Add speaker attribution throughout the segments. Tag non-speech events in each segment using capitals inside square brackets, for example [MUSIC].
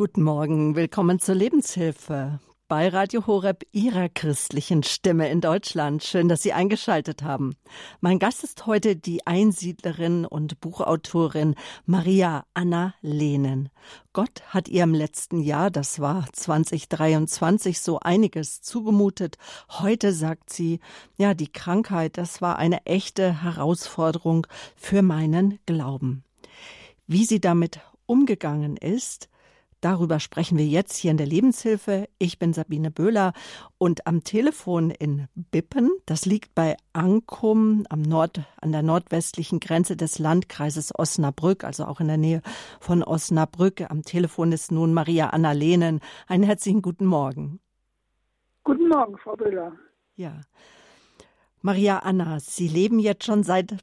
Speaker 1: Guten Morgen, willkommen zur Lebenshilfe bei Radio Horeb, Ihrer christlichen Stimme in Deutschland. Schön, dass Sie eingeschaltet haben. Mein Gast ist heute die Einsiedlerin und Buchautorin Maria Anna Lehnen. Gott hat ihr im letzten Jahr, das war 2023, so einiges zugemutet. Heute sagt sie, ja, die Krankheit, das war eine echte Herausforderung für meinen Glauben. Wie sie damit umgegangen ist, Darüber sprechen wir jetzt hier in der Lebenshilfe. Ich bin Sabine Böhler und am Telefon in Bippen, das liegt bei Ankum am Nord, an der nordwestlichen Grenze des Landkreises Osnabrück, also auch in der Nähe von Osnabrück. Am Telefon ist nun Maria Anna Lehnen. Einen herzlichen guten Morgen.
Speaker 2: Guten Morgen, Frau Böhler.
Speaker 1: Ja. Maria Anna, Sie leben jetzt schon seit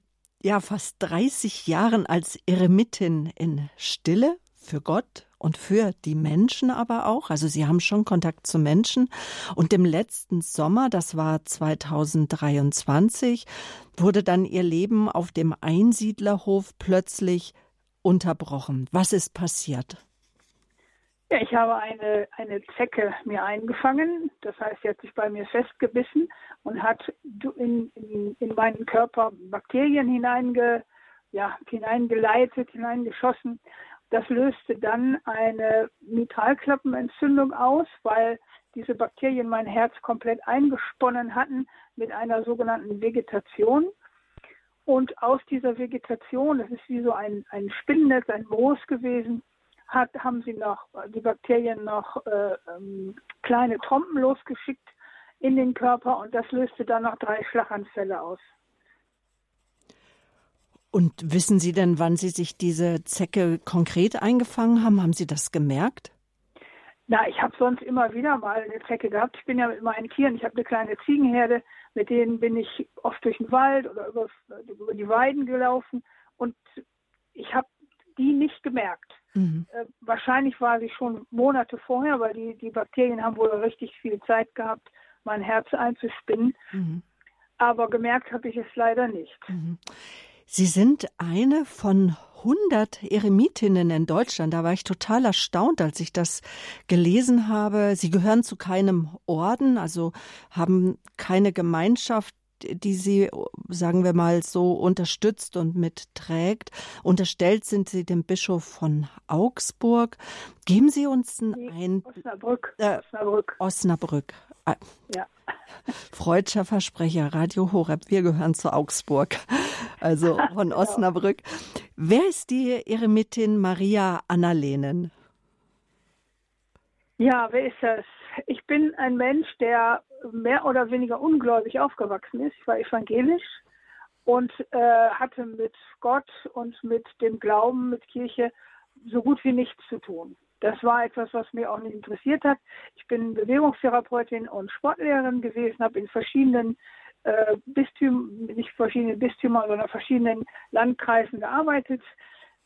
Speaker 1: ja fast 30 Jahren als Eremitin in Stille für Gott, und für die Menschen aber auch. Also Sie haben schon Kontakt zu Menschen. Und im letzten Sommer, das war 2023, wurde dann Ihr Leben auf dem Einsiedlerhof plötzlich unterbrochen. Was ist passiert?
Speaker 2: Ja, ich habe eine, eine Zecke mir eingefangen. Das heißt, sie hat sich bei mir festgebissen und hat in, in, in meinen Körper Bakterien hineinge, ja, hineingeleitet, hineingeschossen. Das löste dann eine Mitralklappenentzündung aus, weil diese Bakterien mein Herz komplett eingesponnen hatten mit einer sogenannten Vegetation. Und aus dieser Vegetation, das ist wie so ein, ein Spinnennetz, ein Moos gewesen, hat, haben sie noch, die Bakterien noch äh, ähm, kleine Trompen losgeschickt in den Körper und das löste dann noch drei Schlaganfälle aus.
Speaker 1: Und wissen Sie denn, wann Sie sich diese Zecke konkret eingefangen haben? Haben Sie das gemerkt?
Speaker 2: Na, ich habe sonst immer wieder mal eine Zecke gehabt. Ich bin ja mit meinen Tieren, ich habe eine kleine Ziegenherde, mit denen bin ich oft durch den Wald oder über, über die Weiden gelaufen und ich habe die nicht gemerkt. Mhm. Äh, wahrscheinlich war sie schon Monate vorher, weil die, die Bakterien haben wohl richtig viel Zeit gehabt, mein Herz einzuspinnen. Mhm. Aber gemerkt habe ich es leider nicht. Mhm.
Speaker 1: Sie sind eine von 100 Eremitinnen in Deutschland. Da war ich total erstaunt, als ich das gelesen habe. Sie gehören zu keinem Orden, also haben keine Gemeinschaft, die sie, sagen wir mal, so unterstützt und mitträgt. Unterstellt sind sie dem Bischof von Augsburg. Geben Sie uns ein
Speaker 2: Osnabrück. Äh,
Speaker 1: Osnabrück. Osnabrück. Ah. Ja. Freudscher Versprecher, Radio Horeb. Wir gehören zu Augsburg, also [LAUGHS] von genau. Osnabrück. Wer ist die Eremitin Maria Annalenen?
Speaker 2: Ja, wer ist das? Ich bin ein Mensch, der mehr oder weniger ungläubig aufgewachsen ist. Ich war evangelisch und äh, hatte mit Gott und mit dem Glauben, mit Kirche so gut wie nichts zu tun. Das war etwas, was mir auch nicht interessiert hat. Ich bin Bewegungstherapeutin und Sportlehrerin gewesen, habe in verschiedenen äh, Bistümern, nicht verschiedenen Bistümern, sondern verschiedenen Landkreisen gearbeitet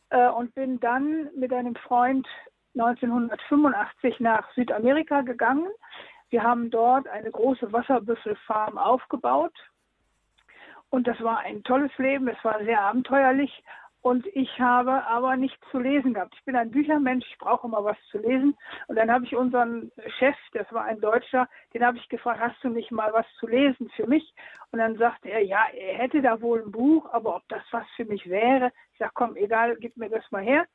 Speaker 2: äh, und bin dann mit einem Freund 1985 nach Südamerika gegangen. Wir haben dort eine große Wasserbüffelfarm aufgebaut. Und das war ein tolles Leben, es war sehr abenteuerlich. Und ich habe aber nichts zu lesen gehabt. Ich bin ein Büchermensch, ich brauche immer was zu lesen. Und dann habe ich unseren Chef, das war ein Deutscher, den habe ich gefragt, hast du nicht mal was zu lesen für mich? Und dann sagte er, ja, er hätte da wohl ein Buch, aber ob das was für mich wäre, ich sage, komm, egal, gib mir das mal her.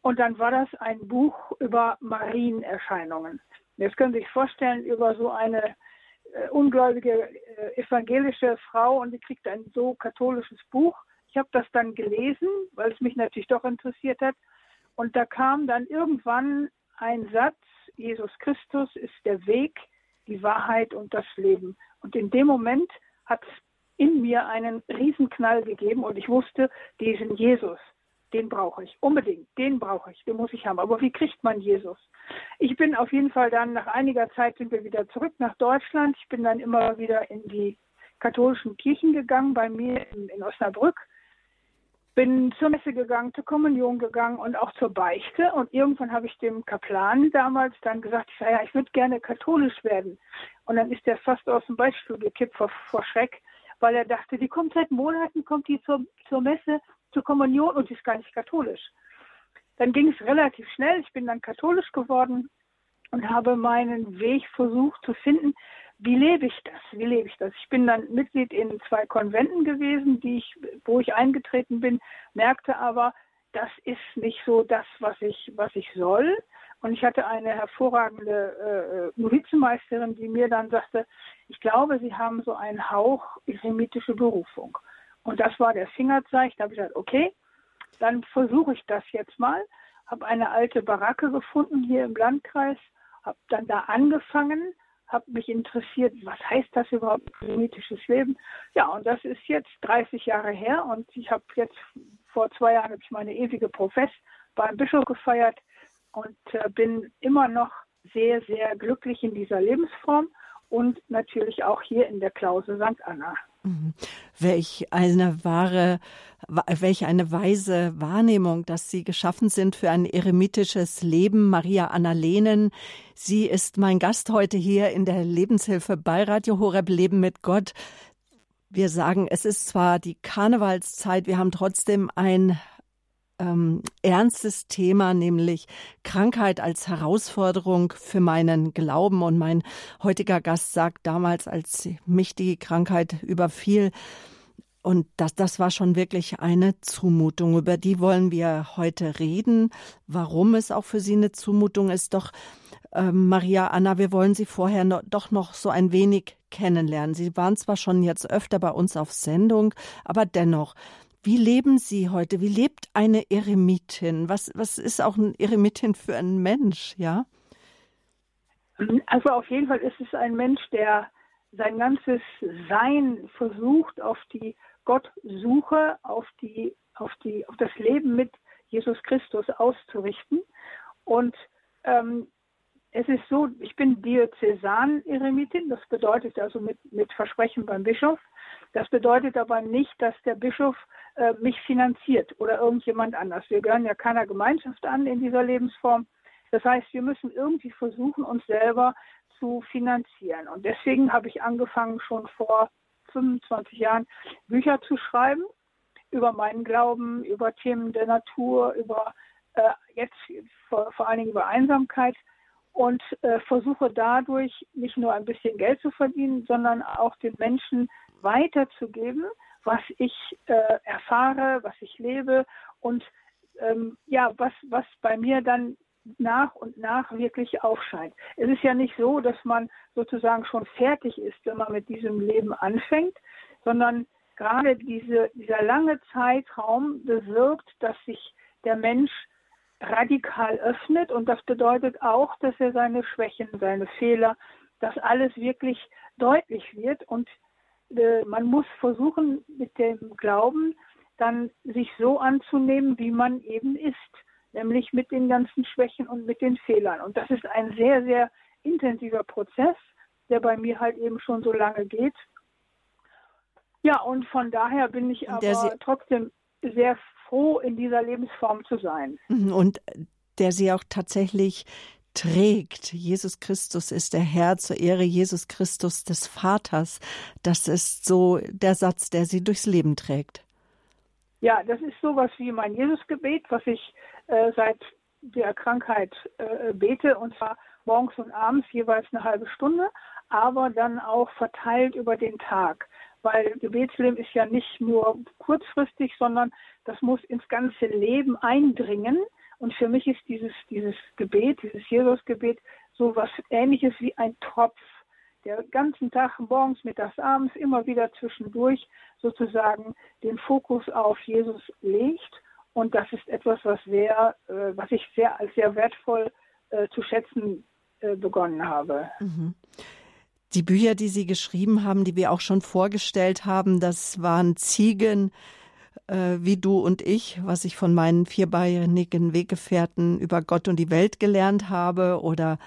Speaker 2: Und dann war das ein Buch über Marienerscheinungen. Jetzt können Sie sich vorstellen, über so eine äh, ungläubige äh, evangelische Frau und die kriegt ein so katholisches Buch ich habe das dann gelesen, weil es mich natürlich doch interessiert hat. Und da kam dann irgendwann ein Satz, Jesus Christus ist der Weg, die Wahrheit und das Leben. Und in dem Moment hat es in mir einen Riesenknall gegeben und ich wusste, diesen Jesus, den brauche ich unbedingt, den brauche ich, den muss ich haben. Aber wie kriegt man Jesus? Ich bin auf jeden Fall dann, nach einiger Zeit sind wir wieder zurück nach Deutschland. Ich bin dann immer wieder in die katholischen Kirchen gegangen, bei mir in, in Osnabrück bin zur Messe gegangen, zur Kommunion gegangen und auch zur Beichte. Und irgendwann habe ich dem Kaplan damals dann gesagt, ich sage, ja, ich würde gerne katholisch werden. Und dann ist der fast aus dem Beichtstuhl gekippt vor, vor Schreck, weil er dachte, die kommt seit Monaten, kommt die zur, zur Messe, zur Kommunion und die ist gar nicht katholisch. dann ging es relativ schnell. Ich bin dann katholisch geworden und habe meinen Weg versucht zu finden. Wie lebe ich das? Wie lebe ich das? Ich bin dann Mitglied in zwei Konventen gewesen, die ich, wo ich eingetreten bin, merkte aber, das ist nicht so das, was ich, was ich soll. Und ich hatte eine hervorragende äh, Novizenmeisterin, die mir dann sagte, ich glaube, Sie haben so einen Hauch eremitische Berufung. Und das war der Fingerzeichen. Da habe ich gesagt, okay, dann versuche ich das jetzt mal. Habe eine alte Baracke gefunden hier im Landkreis, habe dann da angefangen, habe mich interessiert, was heißt das überhaupt, eremitisches Leben. Ja, und das ist jetzt 30 Jahre her und ich habe jetzt vor zwei Jahren ich meine ewige Profess beim Bischof gefeiert und äh, bin immer noch sehr, sehr glücklich in dieser Lebensform und natürlich auch hier in der Klause St. Anna.
Speaker 1: Mhm. Welch eine wahre, welch eine weise Wahrnehmung, dass Sie geschaffen sind für ein eremitisches Leben. Maria Anna Lehnen, sie ist mein Gast heute hier in der Lebenshilfe bei Radio Horeb Leben mit Gott. Wir sagen, es ist zwar die Karnevalszeit, wir haben trotzdem ein ähm, ernstes Thema, nämlich Krankheit als Herausforderung für meinen Glauben. Und mein heutiger Gast sagt damals, als mich die Krankheit überfiel, und das, das war schon wirklich eine Zumutung. Über die wollen wir heute reden. Warum es auch für Sie eine Zumutung ist, doch äh, Maria Anna, wir wollen Sie vorher noch, doch noch so ein wenig kennenlernen. Sie waren zwar schon jetzt öfter bei uns auf Sendung, aber dennoch, wie leben Sie heute? Wie lebt eine Eremitin? Was, was ist auch ein Eremitin für ein Mensch, ja?
Speaker 2: Also auf jeden Fall ist es ein Mensch, der sein ganzes Sein versucht, auf die Gottsuche, auf die, auf die, auf das Leben mit Jesus Christus auszurichten. Und ähm, es ist so, ich bin Diözesan-Eremitin, das bedeutet also mit, mit Versprechen beim Bischof. Das bedeutet aber nicht, dass der Bischof äh, mich finanziert oder irgendjemand anders. Wir gehören ja keiner Gemeinschaft an in dieser Lebensform. Das heißt, wir müssen irgendwie versuchen, uns selber zu finanzieren. Und deswegen habe ich angefangen, schon vor 25 Jahren Bücher zu schreiben über meinen Glauben, über Themen der Natur, über äh, jetzt vor, vor allen Dingen über Einsamkeit und äh, versuche dadurch nicht nur ein bisschen Geld zu verdienen, sondern auch den Menschen weiterzugeben, was ich äh, erfahre, was ich lebe und ähm, ja, was, was bei mir dann nach und nach wirklich aufscheint. Es ist ja nicht so, dass man sozusagen schon fertig ist, wenn man mit diesem Leben anfängt, sondern gerade diese, dieser lange Zeitraum bewirkt, dass sich der Mensch radikal öffnet und das bedeutet auch, dass er seine Schwächen, seine Fehler, dass alles wirklich deutlich wird und äh, man muss versuchen, mit dem Glauben dann sich so anzunehmen, wie man eben ist, nämlich mit den ganzen Schwächen und mit den Fehlern. Und das ist ein sehr, sehr intensiver Prozess, der bei mir halt eben schon so lange geht. Ja, und von daher bin ich aber trotzdem sehr froh, in dieser Lebensform zu sein.
Speaker 1: Mhm, und der sie auch tatsächlich trägt. Jesus Christus ist der Herr zur Ehre Jesus Christus des Vaters. Das ist so der Satz, der sie durchs Leben trägt.
Speaker 2: Ja, das ist sowas wie mein Jesusgebet, was ich äh, seit der Krankheit äh, bete, und zwar morgens und abends jeweils eine halbe Stunde, aber dann auch verteilt über den Tag. Weil Gebetsleben ist ja nicht nur kurzfristig, sondern das muss ins ganze Leben eindringen. Und für mich ist dieses, dieses Gebet, dieses Jesusgebet, so was ähnliches wie ein Tropf, der ganzen Tag, morgens, mittags, abends, immer wieder zwischendurch sozusagen den Fokus auf Jesus legt. Und das ist etwas, was sehr, äh, was ich sehr als sehr wertvoll äh, zu schätzen äh, begonnen habe. Mhm.
Speaker 1: Die Bücher, die Sie geschrieben haben, die wir auch schon vorgestellt haben, das waren Ziegen, äh, wie du und ich, was ich von meinen vierbeinigen Weggefährten über Gott und die Welt gelernt habe oder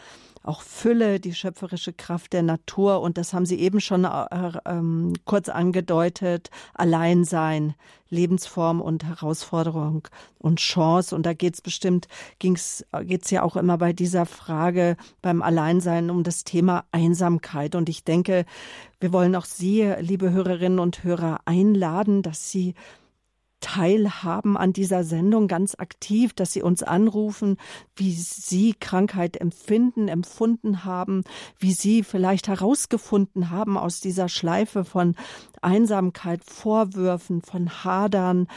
Speaker 1: auch Fülle, die schöpferische Kraft der Natur. Und das haben Sie eben schon äh, ähm, kurz angedeutet. Alleinsein, Lebensform und Herausforderung und Chance. Und da geht's bestimmt, ging's, geht's ja auch immer bei dieser Frage beim Alleinsein um das Thema Einsamkeit. Und ich denke, wir wollen auch Sie, liebe Hörerinnen und Hörer, einladen, dass Sie teilhaben an dieser Sendung ganz aktiv, dass Sie uns anrufen, wie Sie Krankheit empfinden, empfunden haben, wie Sie vielleicht herausgefunden haben aus dieser Schleife von Einsamkeit, Vorwürfen, von Hadern,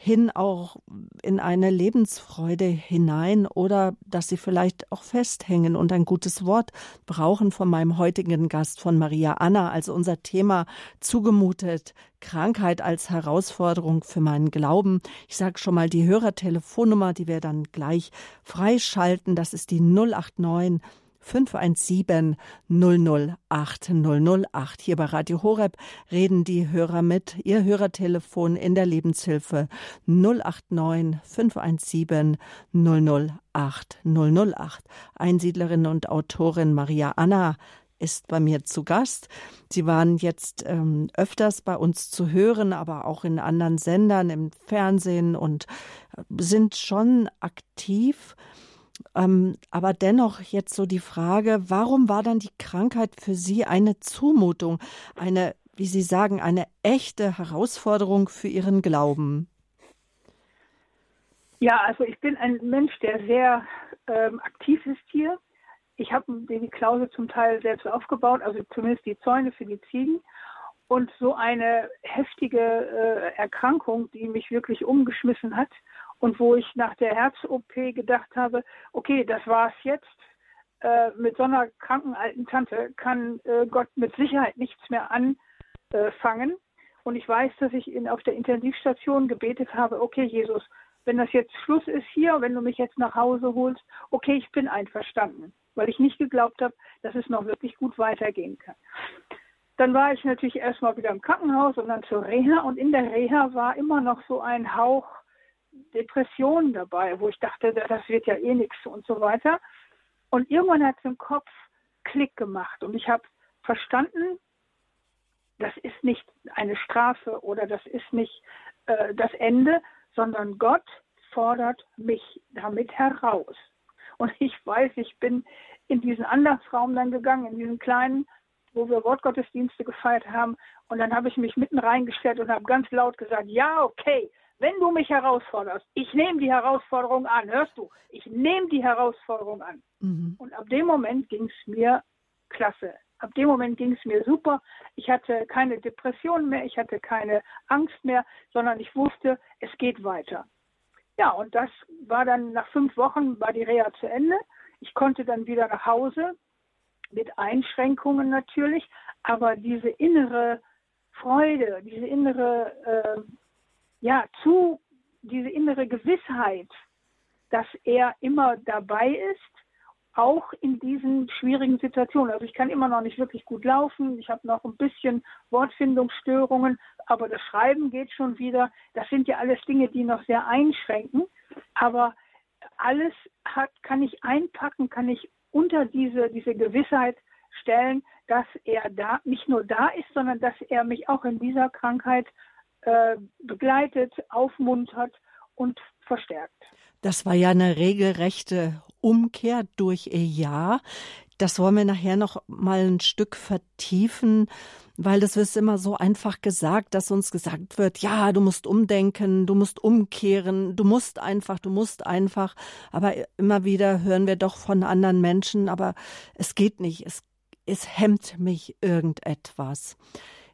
Speaker 1: hin auch in eine Lebensfreude hinein oder dass sie vielleicht auch festhängen und ein gutes Wort brauchen von meinem heutigen Gast, von Maria Anna, also unser Thema zugemutet, Krankheit als Herausforderung für meinen Glauben. Ich sage schon mal die Hörertelefonnummer, die wir dann gleich freischalten, das ist die 089 517 008 008. Hier bei Radio Horeb reden die Hörer mit. Ihr Hörertelefon in der Lebenshilfe 089 517 008 008. Einsiedlerin und Autorin Maria Anna ist bei mir zu Gast. Sie waren jetzt ähm, öfters bei uns zu hören, aber auch in anderen Sendern, im Fernsehen und äh, sind schon aktiv. Ähm, aber dennoch jetzt so die Frage, warum war dann die Krankheit für Sie eine Zumutung, eine, wie Sie sagen, eine echte Herausforderung für Ihren Glauben?
Speaker 2: Ja, also ich bin ein Mensch, der sehr ähm, aktiv ist hier. Ich habe die Klausel zum Teil selbst aufgebaut, also zumindest die Zäune für die Ziegen. Und so eine heftige äh, Erkrankung, die mich wirklich umgeschmissen hat und wo ich nach der Herz-OP gedacht habe, okay, das war's jetzt. Äh, mit so einer kranken alten Tante kann äh, Gott mit Sicherheit nichts mehr anfangen. Und ich weiß, dass ich in, auf der Intensivstation gebetet habe, okay, Jesus, wenn das jetzt Schluss ist hier, wenn du mich jetzt nach Hause holst, okay, ich bin einverstanden, weil ich nicht geglaubt habe, dass es noch wirklich gut weitergehen kann. Dann war ich natürlich erstmal wieder im Krankenhaus und dann zur Reha und in der Reha war immer noch so ein Hauch Depressionen dabei, wo ich dachte, das wird ja eh nichts und so weiter. Und irgendwann hat es im Kopf Klick gemacht und ich habe verstanden, das ist nicht eine Strafe oder das ist nicht äh, das Ende, sondern Gott fordert mich damit heraus. Und ich weiß, ich bin in diesen Andachtsraum dann gegangen, in diesen kleinen, wo wir Wortgottesdienste gefeiert haben. Und dann habe ich mich mitten reingestellt und habe ganz laut gesagt, ja, okay, wenn du mich herausforderst, ich nehme die Herausforderung an, hörst du, ich nehme die Herausforderung an. Mhm. Und ab dem Moment ging es mir klasse. Ab dem Moment ging es mir super. Ich hatte keine Depression mehr, ich hatte keine Angst mehr, sondern ich wusste, es geht weiter. Ja, und das war dann nach fünf Wochen war die Reha zu Ende. Ich konnte dann wieder nach Hause mit Einschränkungen natürlich, aber diese innere Freude, diese innere äh, ja, zu diese innere Gewissheit, dass er immer dabei ist, auch in diesen schwierigen Situationen. Also ich kann immer noch nicht wirklich gut laufen, ich habe noch ein bisschen Wortfindungsstörungen, aber das Schreiben geht schon wieder. Das sind ja alles Dinge, die noch sehr einschränken. Aber alles hat, kann ich einpacken, kann ich unter diese, diese Gewissheit stellen, dass er da nicht nur da ist, sondern dass er mich auch in dieser Krankheit äh, begleitet, aufmuntert und verstärkt.
Speaker 1: Das war ja eine regelrechte Umkehr durch ihr Jahr. Das wollen wir nachher noch mal ein Stück vertiefen, weil das ist immer so einfach gesagt, dass uns gesagt wird, ja, du musst umdenken, du musst umkehren, du musst einfach, du musst einfach. Aber immer wieder hören wir doch von anderen Menschen, aber es geht nicht, es, es hemmt mich irgendetwas.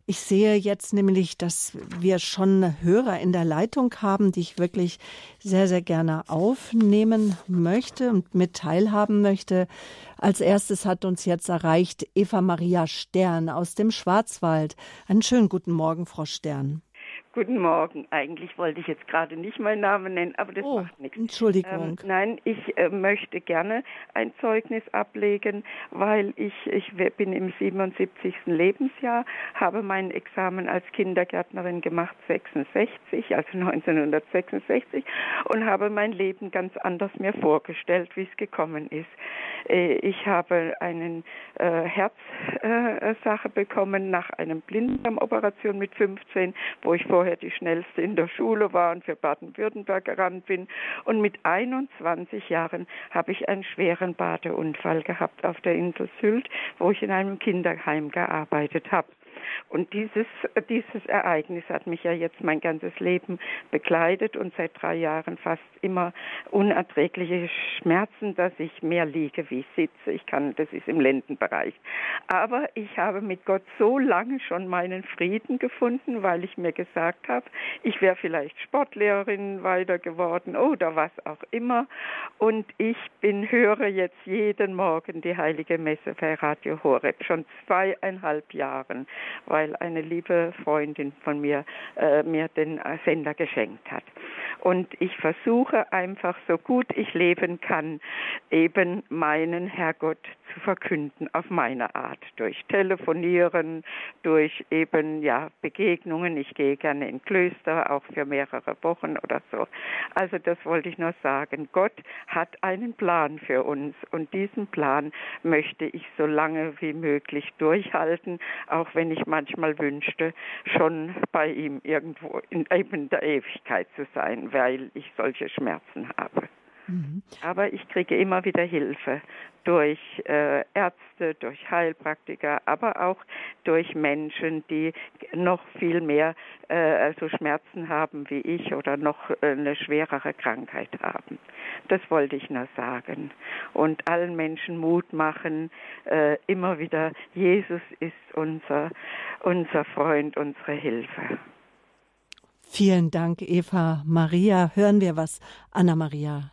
Speaker 1: Ich sehe jetzt nämlich, dass wir schon Hörer in der Leitung haben, die ich wirklich sehr, sehr gerne aufnehmen möchte und mit teilhaben möchte. Als erstes hat uns jetzt erreicht Eva Maria Stern aus dem Schwarzwald. Einen schönen guten Morgen, Frau Stern.
Speaker 3: Guten Morgen. Eigentlich wollte ich jetzt gerade nicht meinen Namen nennen, aber das oh, macht nichts.
Speaker 1: Entschuldigung.
Speaker 3: Ähm, nein, ich äh, möchte gerne ein Zeugnis ablegen, weil ich, ich bin im 77. Lebensjahr, habe mein Examen als Kindergärtnerin gemacht, 66, also 1966, und habe mein Leben ganz anders mir vorgestellt, wie es gekommen ist. Äh, ich habe eine äh, Herzsache bekommen nach einem Blinddarmoperation mit 15, wo ich vorher vorher die schnellste in der Schule war und für Baden-Württemberg gerannt bin. Und mit 21 Jahren habe ich einen schweren Badeunfall gehabt auf der Insel Sylt, wo ich in einem Kinderheim gearbeitet habe. Und dieses, dieses Ereignis hat mich ja jetzt mein ganzes Leben begleitet und seit drei Jahren fast immer unerträgliche Schmerzen, dass ich mehr liege wie sitze. Ich kann, das ist im Lendenbereich. Aber ich habe mit Gott so lange schon meinen Frieden gefunden, weil ich mir gesagt habe, ich wäre vielleicht Sportlehrerin weiter geworden oder was auch immer. Und ich bin, höre jetzt jeden Morgen die Heilige Messe bei Radio Horeb, schon zweieinhalb Jahren, weil eine liebe Freundin von mir äh, mir den Sender geschenkt hat. Und ich versuche einfach so gut ich leben kann, eben meinen Herrgott zu verkünden auf meine Art, durch Telefonieren, durch eben ja Begegnungen. Ich gehe gerne in Klöster, auch für mehrere Wochen oder so. Also das wollte ich nur sagen. Gott hat einen Plan für uns und diesen Plan möchte ich so lange wie möglich durchhalten, auch wenn ich manchmal wünschte, schon bei ihm irgendwo in eben der Ewigkeit zu sein weil ich solche Schmerzen habe. Mhm. Aber ich kriege immer wieder Hilfe durch äh, Ärzte, durch Heilpraktiker, aber auch durch Menschen, die noch viel mehr äh, also Schmerzen haben wie ich oder noch äh, eine schwerere Krankheit haben. Das wollte ich nur sagen. Und allen Menschen Mut machen, äh, immer wieder, Jesus ist unser, unser Freund, unsere Hilfe.
Speaker 1: Vielen Dank, Eva Maria. Hören wir, was Anna Maria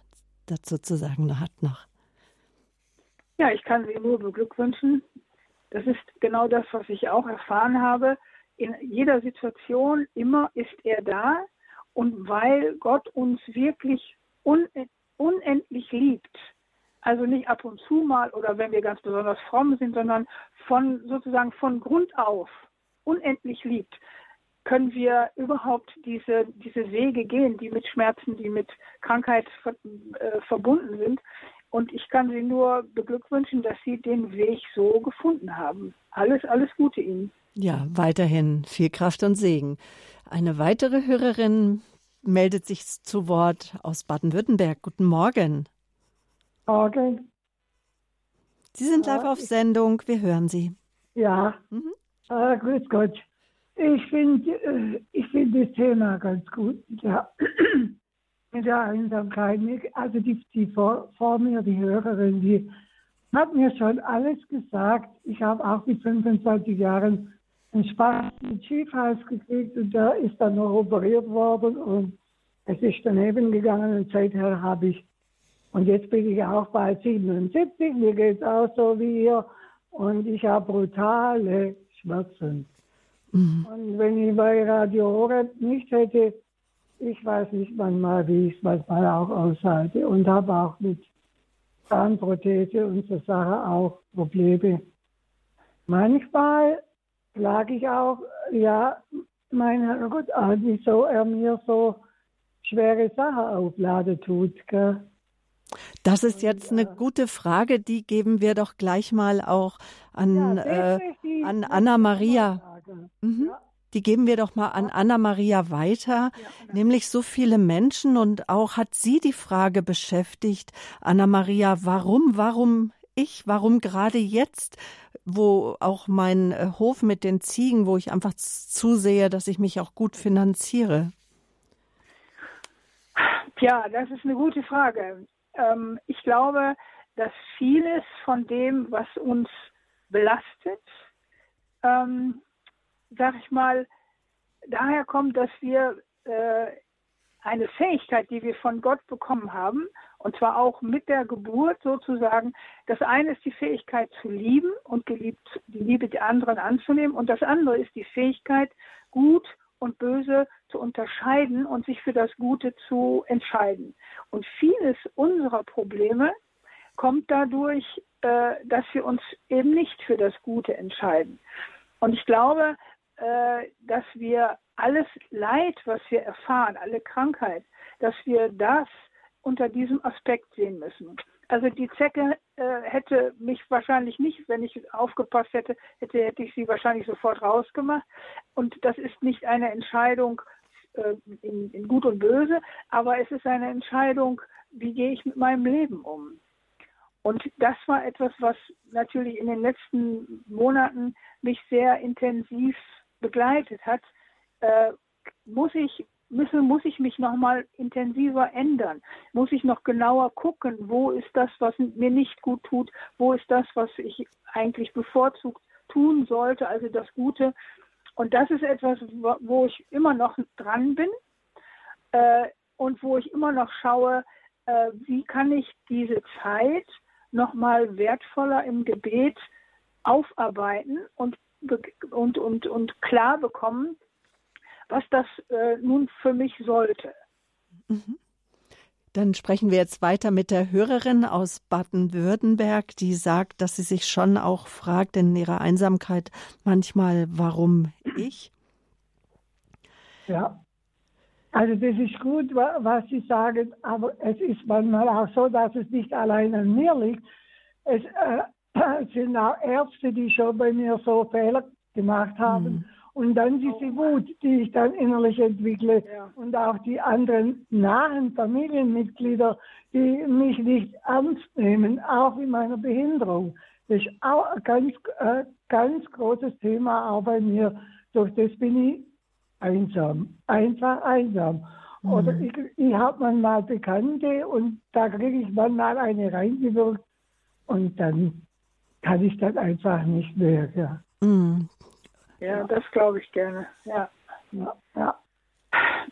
Speaker 1: dazu zu sagen hat noch.
Speaker 2: Ja, ich kann Sie nur beglückwünschen. Das ist genau das, was ich auch erfahren habe. In jeder Situation immer ist er da. Und weil Gott uns wirklich unendlich liebt, also nicht ab und zu mal oder wenn wir ganz besonders fromm sind, sondern von sozusagen von Grund auf unendlich liebt, können wir überhaupt diese, diese Wege gehen, die mit Schmerzen, die mit Krankheit ver, äh, verbunden sind. Und ich kann Sie nur beglückwünschen, dass Sie den Weg so gefunden haben. Alles, alles Gute Ihnen.
Speaker 1: Ja, weiterhin viel Kraft und Segen. Eine weitere Hörerin meldet sich zu Wort aus Baden-Württemberg. Guten Morgen.
Speaker 4: Morgen.
Speaker 1: Sie sind live auf Sendung. Wir hören Sie.
Speaker 4: Ja. Mhm. Äh, grüß Gott. Ich finde äh, ich find das Thema ganz gut. Ja. [CLEARS THROAT] Mit der Einsamkeit. Also die, die vor, vor mir, die Hörerin, die hat mir schon alles gesagt. Ich habe auch mit 25 Jahren einen mit Schiefhals gekriegt und der ist dann noch operiert worden und es ist daneben gegangen und seither habe ich, und jetzt bin ich auch bei 77, mir geht es auch so wie ihr und ich habe brutale Schmerzen. Mhm. Und wenn ich bei Radio Horeb nicht hätte, ich weiß nicht manchmal, wie ich es manchmal auch aushalte und habe auch mit Zahnprothese und so Sache auch Probleme. Manchmal klage ich auch, ja, mein Herrgott, wieso er mir so schwere Sachen aufladen tut. Gell?
Speaker 1: Das ist jetzt eine gute Frage, die geben wir doch gleich mal auch an, ja, äh, an Anna Maria. Mhm. Ja. Die geben wir doch mal an Anna Maria weiter, ja, nämlich so viele Menschen und auch hat sie die Frage beschäftigt, Anna Maria, warum, warum ich, warum gerade jetzt, wo auch mein äh, Hof mit den Ziegen, wo ich einfach zusehe, dass ich mich auch gut finanziere?
Speaker 2: Ja, das ist eine gute Frage. Ähm, ich glaube, dass vieles von dem, was uns belastet, ähm, sag ich mal, daher kommt, dass wir äh, eine Fähigkeit, die wir von Gott bekommen haben, und zwar auch mit der Geburt sozusagen. Das eine ist die Fähigkeit zu lieben und geliebt, die Liebe der anderen anzunehmen. Und das andere ist die Fähigkeit, gut und böse zu unterscheiden und sich für das Gute zu entscheiden. Und vieles unserer Probleme kommt dadurch, äh, dass wir uns eben nicht für das Gute entscheiden. Und ich glaube, dass wir alles Leid, was wir erfahren, alle Krankheit, dass wir das unter diesem Aspekt sehen müssen. Also die Zecke äh, hätte mich wahrscheinlich nicht, wenn ich aufgepasst hätte, hätte, hätte ich sie wahrscheinlich sofort rausgemacht. Und das ist nicht eine Entscheidung äh, in, in Gut und Böse, aber es ist eine Entscheidung, wie gehe ich mit meinem Leben um. Und das war etwas, was natürlich in den letzten Monaten mich sehr intensiv begleitet hat, äh, muss ich müssen, muss ich mich noch mal intensiver ändern? Muss ich noch genauer gucken, wo ist das, was mir nicht gut tut? Wo ist das, was ich eigentlich bevorzugt tun sollte, also das Gute? Und das ist etwas, wo ich immer noch dran bin äh, und wo ich immer noch schaue, äh, wie kann ich diese Zeit noch mal wertvoller im Gebet aufarbeiten und, und, und, und klar bekommen, was das äh, nun für mich sollte.
Speaker 1: Mhm. Dann sprechen wir jetzt weiter mit der Hörerin aus Baden-Württemberg, die sagt, dass sie sich schon auch fragt in ihrer Einsamkeit manchmal, warum ich?
Speaker 4: Ja, also das ist gut, was Sie sagen, aber es ist manchmal auch so, dass es nicht allein an mir liegt. Es äh, sind auch Ärzte, die schon bei mir so Fehler gemacht haben. Mhm. Und dann diese Wut, die ich dann innerlich entwickle ja. und auch die anderen nahen Familienmitglieder, die mich nicht ernst nehmen, auch in meiner Behinderung. Das ist auch ein ganz, äh, ganz großes Thema auch bei mir. Durch das bin ich einsam, einfach einsam. Mhm. Oder ich, ich habe manchmal Bekannte und da kriege ich manchmal eine reingewirkt und dann kann ich das einfach nicht mehr. Ja.
Speaker 2: Mhm. Ja, das glaube ich gerne. Ja. ja. ja.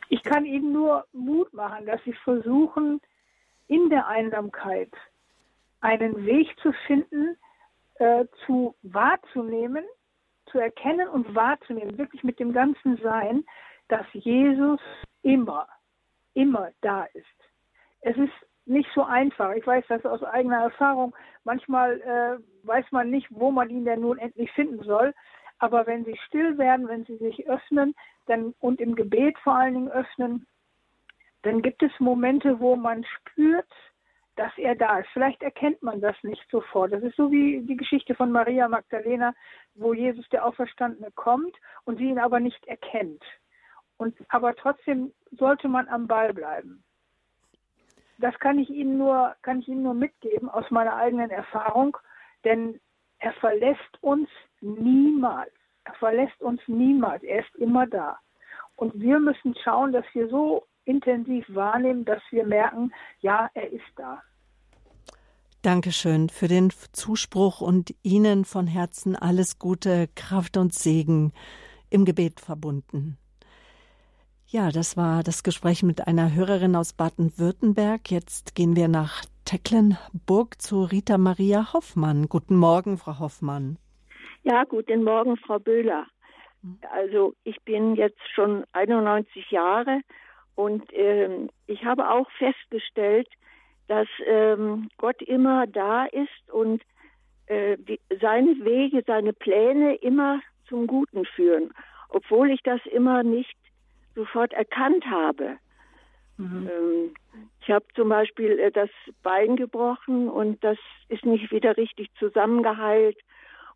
Speaker 2: Ich kann Ihnen nur Mut machen, dass Sie versuchen, in der Einsamkeit einen Weg zu finden, äh, zu wahrzunehmen, zu erkennen und wahrzunehmen, wirklich mit dem ganzen Sein, dass Jesus immer, immer da ist. Es ist nicht so einfach. Ich weiß das aus eigener Erfahrung. Manchmal äh, weiß man nicht, wo man ihn denn nun endlich finden soll. Aber wenn sie still werden, wenn sie sich öffnen dann, und im Gebet vor allen Dingen öffnen, dann gibt es Momente, wo man spürt, dass er da ist. Vielleicht erkennt man das nicht sofort. Das ist so wie die Geschichte von Maria Magdalena, wo Jesus der Auferstandene kommt und sie ihn aber nicht erkennt. Und, aber trotzdem sollte man am Ball bleiben. Das kann ich Ihnen nur, kann ich Ihnen nur mitgeben aus meiner eigenen Erfahrung, denn er verlässt uns niemals. Er verlässt uns niemals. Er ist immer da. Und wir müssen schauen, dass wir so intensiv wahrnehmen, dass wir merken, ja, er ist da.
Speaker 1: Dankeschön für den Zuspruch und Ihnen von Herzen alles Gute, Kraft und Segen im Gebet verbunden. Ja, das war das Gespräch mit einer Hörerin aus Baden-Württemberg. Jetzt gehen wir nach Tecklenburg zu Rita Maria Hoffmann. Guten Morgen, Frau Hoffmann.
Speaker 5: Ja, guten Morgen, Frau Böhler. Also ich bin jetzt schon 91 Jahre und ähm, ich habe auch festgestellt, dass ähm, Gott immer da ist und äh, die, seine Wege, seine Pläne immer zum Guten führen, obwohl ich das immer nicht sofort erkannt habe. Mhm. Ähm, ich habe zum Beispiel äh, das Bein gebrochen und das ist nicht wieder richtig zusammengeheilt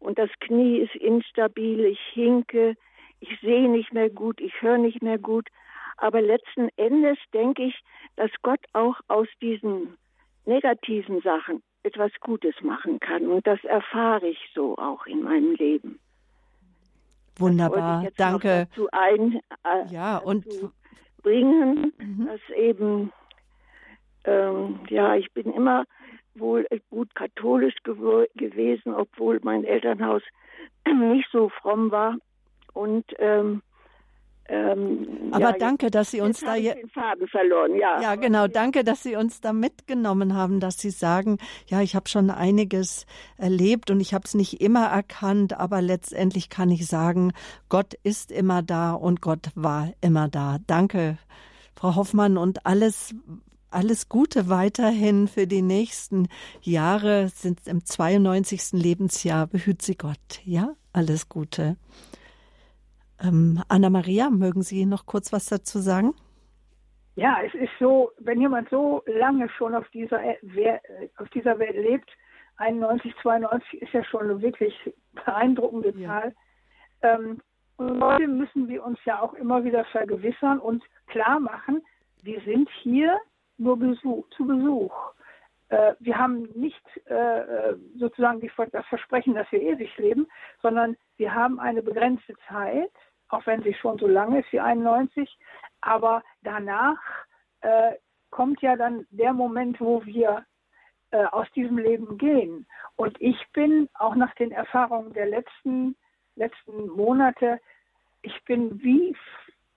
Speaker 5: und das Knie ist instabil, ich hinke, ich sehe nicht mehr gut, ich höre nicht mehr gut. Aber letzten Endes denke ich, dass Gott auch aus diesen negativen Sachen etwas Gutes machen kann. Und das erfahre ich so auch in meinem Leben.
Speaker 1: Wunderbar, danke.
Speaker 5: Dazu ein,
Speaker 1: äh, ja, und
Speaker 5: bringen, mhm. dass eben, ähm, ja, ich bin immer wohl gut katholisch gew gewesen, obwohl mein Elternhaus [CLEARS THROAT] nicht so fromm war. Und ähm,
Speaker 1: ähm, Aber ja, danke, dass Sie uns da
Speaker 5: jetzt Farbe verloren, ja.
Speaker 1: Ja, genau. Danke, dass Sie uns da mitgenommen haben, dass Sie sagen, ja, ich habe schon einiges erlebt und ich habe es nicht immer erkannt, aber letztendlich kann ich sagen, Gott ist immer da und Gott war immer da. Danke, Frau Hoffmann, und alles alles Gute weiterhin für die nächsten Jahre. Sind im 92. Lebensjahr. Behüt Sie Gott. Ja, alles Gute. Ähm, Anna-Maria, mögen Sie noch kurz was dazu sagen?
Speaker 2: Ja, es ist so, wenn jemand so lange schon auf dieser, auf dieser Welt lebt, 91, 92 ist ja schon eine wirklich beeindruckende Zahl. Ja. Ähm, und heute müssen wir uns ja auch immer wieder vergewissern und klar machen, wir sind hier nur Besuch, zu Besuch. Äh, wir haben nicht äh, sozusagen das Versprechen, dass wir ewig leben, sondern wir haben eine begrenzte Zeit auch wenn sie schon so lange ist wie 91. Aber danach äh, kommt ja dann der Moment, wo wir äh, aus diesem Leben gehen. Und ich bin auch nach den Erfahrungen der letzten, letzten Monate, ich bin wie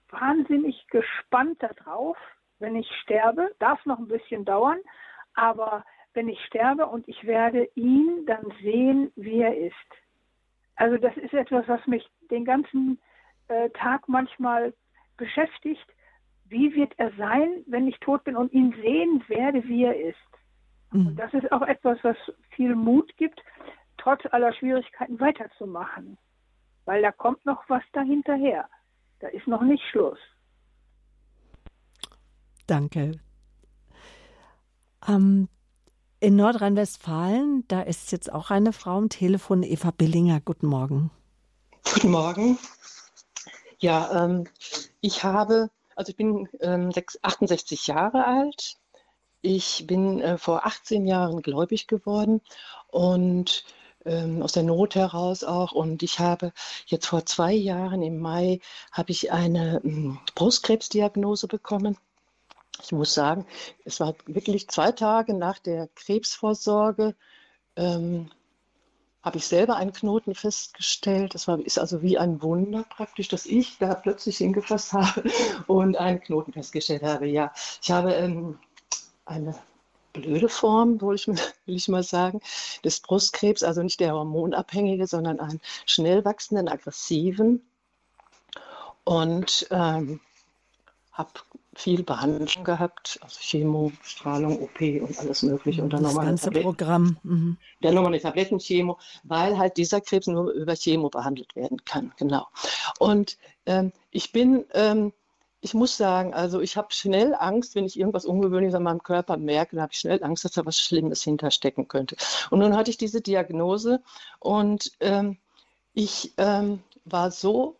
Speaker 2: wahnsinnig gespannt darauf, wenn ich sterbe. Darf noch ein bisschen dauern, aber wenn ich sterbe und ich werde ihn dann sehen, wie er ist. Also das ist etwas, was mich den ganzen äh, Tag manchmal beschäftigt. Wie wird er sein, wenn ich tot bin und ihn sehen werde, wie er ist? Mhm. Und das ist auch etwas, was viel Mut gibt, trotz aller Schwierigkeiten weiterzumachen. Weil da kommt noch was dahinterher. Da ist noch nicht Schluss.
Speaker 1: Danke. Ähm, in Nordrhein-Westfalen, da ist jetzt auch eine Frau am Telefon, Eva Billinger. Guten Morgen.
Speaker 6: Guten Morgen. Ja, ähm, ich habe, also ich bin ähm, 68 Jahre alt. Ich bin äh, vor 18 Jahren gläubig geworden und ähm, aus der Not heraus auch. Und ich habe jetzt vor zwei Jahren im Mai habe ich eine ähm, Brustkrebsdiagnose bekommen. Ich muss sagen, es war wirklich zwei Tage nach der Krebsvorsorge. Ähm, habe ich selber einen Knoten festgestellt. Das war, ist also wie ein Wunder praktisch, dass ich da plötzlich hingefasst habe und einen Knoten festgestellt habe. Ja, ich habe ähm, eine blöde Form, will ich, [LAUGHS] will ich mal sagen, des Brustkrebs, also nicht der hormonabhängige, sondern einen schnell wachsenden, aggressiven. Und ähm, habe viel Behandlung gehabt, also Chemo, Strahlung, OP und alles Mögliche. Und
Speaker 1: dann das ganze Tabletten. Programm.
Speaker 6: Mhm. Dann nochmal eine Tablettenchemo, weil halt dieser Krebs nur über Chemo behandelt werden kann. Genau. Und ähm, ich bin, ähm, ich muss sagen, also ich habe schnell Angst, wenn ich irgendwas Ungewöhnliches an meinem Körper merke, dann habe ich schnell Angst, dass da was Schlimmes hinterstecken könnte. Und nun hatte ich diese Diagnose und ähm, ich ähm, war so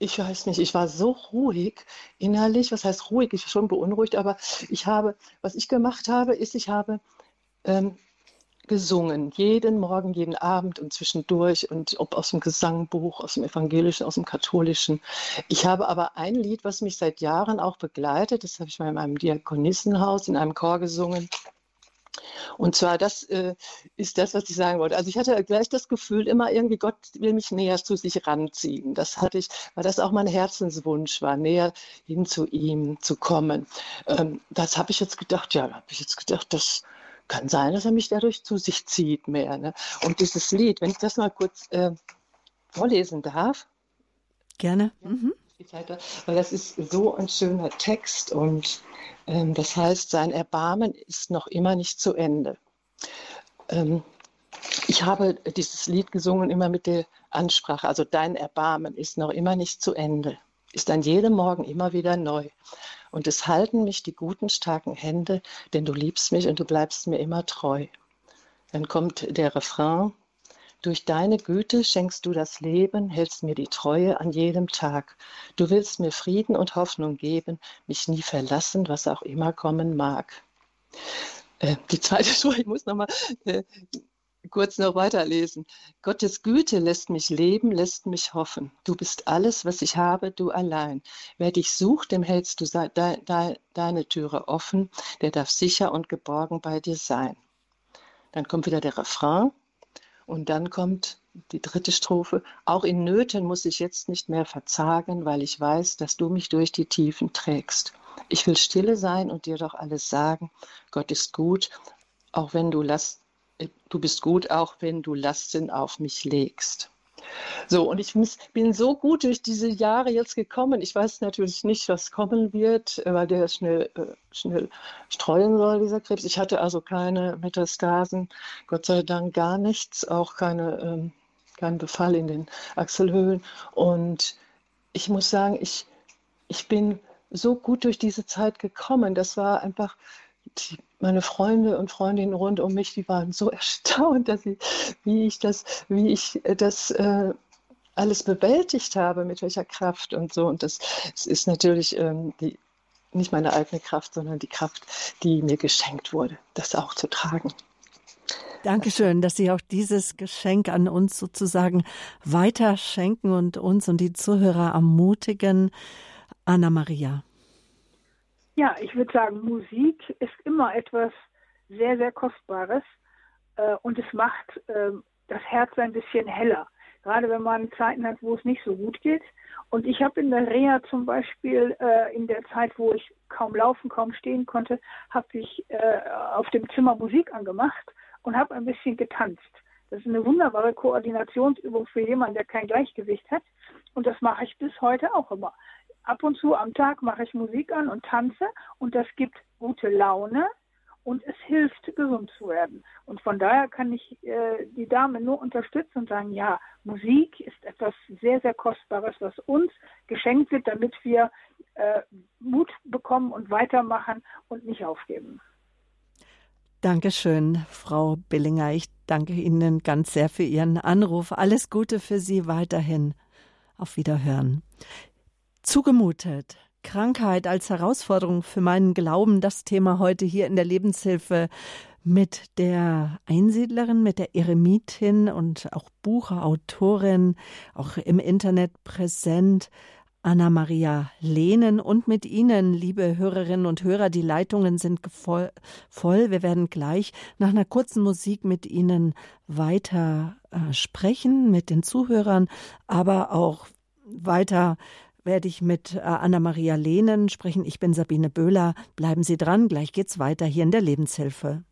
Speaker 6: ich weiß nicht, ich war so ruhig innerlich. Was heißt ruhig? Ich war schon beunruhigt, aber ich habe, was ich gemacht habe, ist, ich habe ähm, gesungen, jeden Morgen, jeden Abend und zwischendurch und ob aus dem Gesangbuch, aus dem evangelischen, aus dem katholischen. Ich habe aber ein Lied, was mich seit Jahren auch begleitet, das habe ich mal in meinem Diakonissenhaus in einem Chor gesungen. Und zwar, das äh, ist das, was ich sagen wollte. Also ich hatte gleich das Gefühl, immer irgendwie Gott will mich näher zu sich ranziehen. Das hatte ich, weil das auch mein Herzenswunsch war, näher hin zu ihm zu kommen. Ähm, das habe ich jetzt gedacht, ja, habe ich jetzt gedacht, das kann sein, dass er mich dadurch zu sich zieht mehr. Ne? Und dieses Lied, wenn ich das mal kurz äh, vorlesen darf.
Speaker 1: Gerne. Mhm.
Speaker 6: Weil das ist so ein schöner Text und ähm, das heißt, sein Erbarmen ist noch immer nicht zu Ende. Ähm, ich habe dieses Lied gesungen immer mit der Ansprache, also dein Erbarmen ist noch immer nicht zu Ende, ist an jedem Morgen immer wieder neu. Und es halten mich die guten, starken Hände, denn du liebst mich und du bleibst mir immer treu. Dann kommt der Refrain, durch deine Güte schenkst du das Leben, hältst mir die Treue an jedem Tag. Du willst mir Frieden und Hoffnung geben, mich nie verlassen, was auch immer kommen mag. Äh, die zweite [LAUGHS] Spur, ich muss noch mal äh, kurz noch weiterlesen. Gottes Güte lässt mich leben, lässt mich hoffen. Du bist alles, was ich habe, du allein. Wer dich sucht, dem hältst du de de deine Türe offen, der darf sicher und geborgen bei dir sein. Dann kommt wieder der Refrain. Und dann kommt die dritte Strophe. Auch in Nöten muss ich jetzt nicht mehr verzagen, weil ich weiß, dass du mich durch die Tiefen trägst. Ich will stille sein und dir doch alles sagen. Gott ist gut, auch wenn du Last, äh, du bist gut, auch wenn du Lasten auf mich legst. So, und ich bin so gut durch diese Jahre jetzt gekommen. Ich weiß natürlich nicht, was kommen wird, weil der schnell, äh, schnell streuen soll, dieser Krebs. Ich hatte also keine Metastasen, Gott sei Dank gar nichts, auch keine, ähm, keinen Befall in den Achselhöhlen. Und ich muss sagen, ich, ich bin so gut durch diese Zeit gekommen. Das war einfach die, meine Freunde und Freundinnen rund um mich, die waren so [LAUGHS] erstaunt, dass ich, wie ich das, wie ich das äh, alles bewältigt habe, mit welcher Kraft und so. Und das, das ist natürlich ähm, die, nicht meine eigene Kraft, sondern die Kraft, die mir geschenkt wurde, das auch zu tragen.
Speaker 1: Dankeschön, dass Sie auch dieses Geschenk an uns sozusagen weiterschenken und uns und die Zuhörer ermutigen. Anna Maria.
Speaker 2: Ja, ich würde sagen, Musik ist immer etwas sehr, sehr Kostbares äh, und es macht äh, das Herz ein bisschen heller. Gerade wenn man Zeiten hat, wo es nicht so gut geht. Und ich habe in der Reha zum Beispiel äh, in der Zeit, wo ich kaum laufen, kaum stehen konnte, habe ich äh, auf dem Zimmer Musik angemacht und habe ein bisschen getanzt. Das ist eine wunderbare Koordinationsübung für jemanden, der kein Gleichgewicht hat. Und das mache ich bis heute auch immer. Ab und zu am Tag mache ich Musik an und tanze und das gibt gute Laune und es hilft, gesund zu werden. Und von daher kann ich äh, die Dame nur unterstützen und sagen, ja, Musik ist etwas sehr, sehr Kostbares, was uns geschenkt wird, damit wir äh, Mut bekommen und weitermachen und nicht aufgeben.
Speaker 1: Dankeschön, Frau Billinger. Ich danke Ihnen ganz sehr für Ihren Anruf. Alles Gute für Sie weiterhin. Auf Wiederhören. Zugemutet. Krankheit als Herausforderung für meinen Glauben. Das Thema heute hier in der Lebenshilfe mit der Einsiedlerin, mit der Eremitin und auch Buchautorin, auch im Internet präsent, Anna-Maria Lehnen und mit Ihnen, liebe Hörerinnen und Hörer. Die Leitungen sind voll. Wir werden gleich nach einer kurzen Musik mit Ihnen weiter äh, sprechen, mit den Zuhörern, aber auch weiter werde ich mit äh, Anna-Maria Lehnen sprechen. Ich bin Sabine Böhler. Bleiben Sie dran, gleich geht's weiter hier in der Lebenshilfe.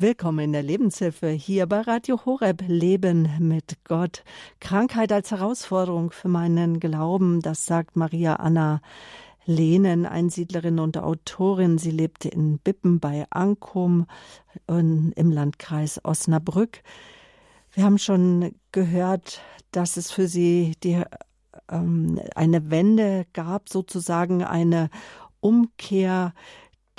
Speaker 1: Willkommen in der Lebenshilfe hier bei Radio Horeb Leben mit Gott. Krankheit als Herausforderung für meinen Glauben, das sagt Maria Anna Lehnen, Einsiedlerin und Autorin. Sie lebte in Bippen bei Ankum im Landkreis Osnabrück. Wir haben schon gehört, dass es für sie die, ähm, eine Wende gab, sozusagen eine Umkehr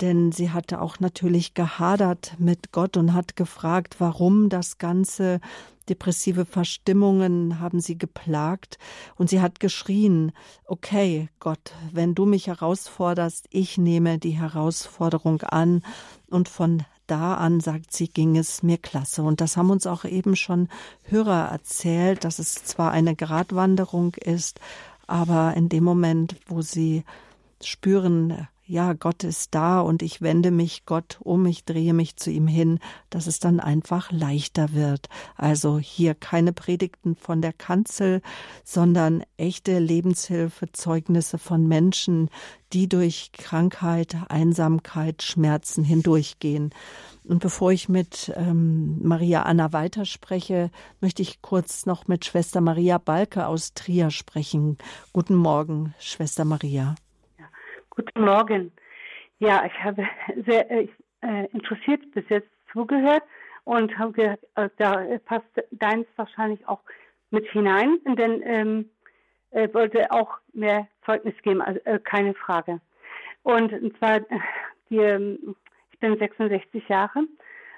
Speaker 1: denn sie hatte auch natürlich gehadert mit Gott und hat gefragt, warum das Ganze, depressive Verstimmungen haben sie geplagt. Und sie hat geschrien, okay Gott, wenn du mich herausforderst, ich nehme die Herausforderung an. Und von da an, sagt sie, ging es mir klasse. Und das haben uns auch eben schon Hörer erzählt, dass es zwar eine Gratwanderung ist, aber in dem Moment, wo sie spüren, ja, Gott ist da und ich wende mich Gott um, ich drehe mich zu ihm hin, dass es dann einfach leichter wird. Also hier keine Predigten von der Kanzel, sondern echte Lebenshilfe, Zeugnisse von Menschen, die durch Krankheit, Einsamkeit, Schmerzen hindurchgehen. Und bevor ich mit ähm, Maria Anna weiterspreche, möchte ich kurz noch mit Schwester Maria Balke aus Trier sprechen. Guten Morgen, Schwester Maria.
Speaker 7: Guten Morgen. Ja, ich habe [LAUGHS] sehr äh, interessiert bis jetzt zugehört und habe äh, da passt deins wahrscheinlich auch mit hinein, denn ähm, er wollte auch mehr Zeugnis geben, also äh, keine Frage. Und, und zwar, äh, die, ähm, ich bin 66 Jahre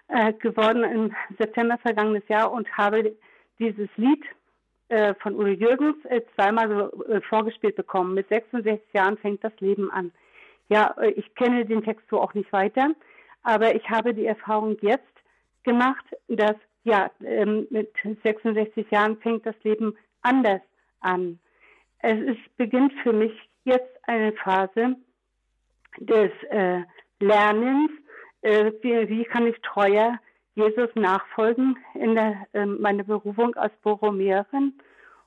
Speaker 7: äh, geworden im September vergangenes Jahr und habe dieses Lied äh, von Udo Jürgens äh, zweimal so äh, vorgespielt bekommen. Mit 66 Jahren fängt das Leben an. Ja, ich kenne den Text so auch nicht weiter, aber ich habe die Erfahrung jetzt gemacht, dass ja, ähm, mit 66 Jahren fängt das Leben anders an. Es ist, beginnt für mich jetzt eine Phase des Lernens, wie, wie, kann ich treuer Jesus nachfolgen in der, äh, meiner Berufung als Borromeerin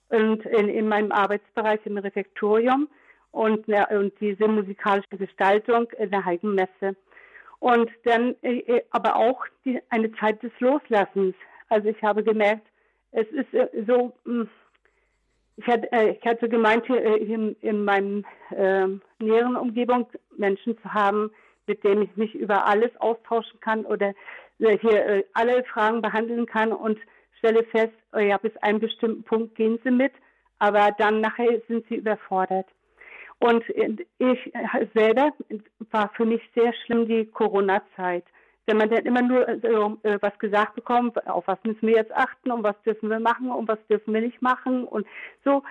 Speaker 7: und in, in, meinem Arbeitsbereich im Refektorium und, ja, und diese musikalische Gestaltung in der Heiligen Messe. Und dann äh, äh, aber auch die, eine Zeit des Loslassens. Also ich habe gemerkt, es ist äh, so, hm, ich hatte, äh, ich hatte gemeint, äh, in, in meinem äh, näheren Umgebung Menschen zu haben, mit denen ich mich über alles austauschen kann oder äh, hier äh, alle Fragen behandeln kann und stelle fest, oh ja, bis einem bestimmten Punkt gehen sie mit, aber dann nachher sind sie überfordert. Und ich selber war für mich sehr schlimm die Corona-Zeit. wenn man dann immer nur so, äh, was gesagt bekommt, auf was müssen wir jetzt achten und was dürfen wir machen und was dürfen wir nicht machen und so.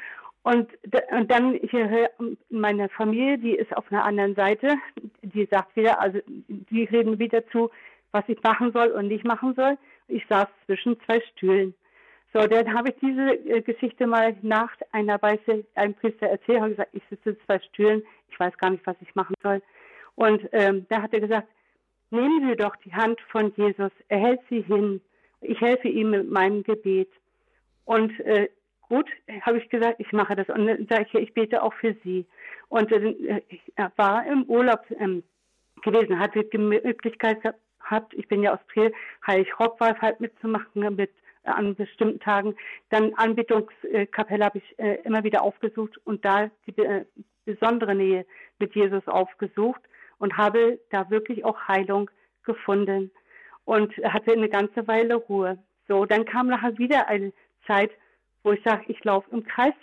Speaker 7: Und, und dann hier meine Familie, die ist auf einer anderen Seite, die sagt wieder, also die reden wieder zu, was ich machen soll und nicht machen soll. Ich saß zwischen zwei Stühlen. So, dann habe ich diese äh, Geschichte mal nach einer Weise einem Priester erzählt und gesagt, ich sitze zwei Stühlen, ich weiß gar nicht, was ich machen soll. Und ähm, da hat er gesagt, nehmen Sie doch die Hand von Jesus, er hält sie hin, ich helfe ihm mit meinem Gebet. Und äh, gut, habe ich gesagt, ich mache das. Und dann sage ich, ich bete auch für Sie. Und äh, ich war im Urlaub ähm, gewesen, hatte die Möglichkeit gehabt, ich bin ja aus Trier, Heilig Rockwald halt mitzumachen mit an bestimmten Tagen. Dann Anbetungskapelle habe ich äh, immer wieder aufgesucht und da die äh, besondere Nähe mit Jesus aufgesucht und habe da wirklich auch Heilung gefunden und hatte eine ganze Weile Ruhe. So, dann kam nachher wieder eine Zeit, wo ich sage, ich laufe im Kreis,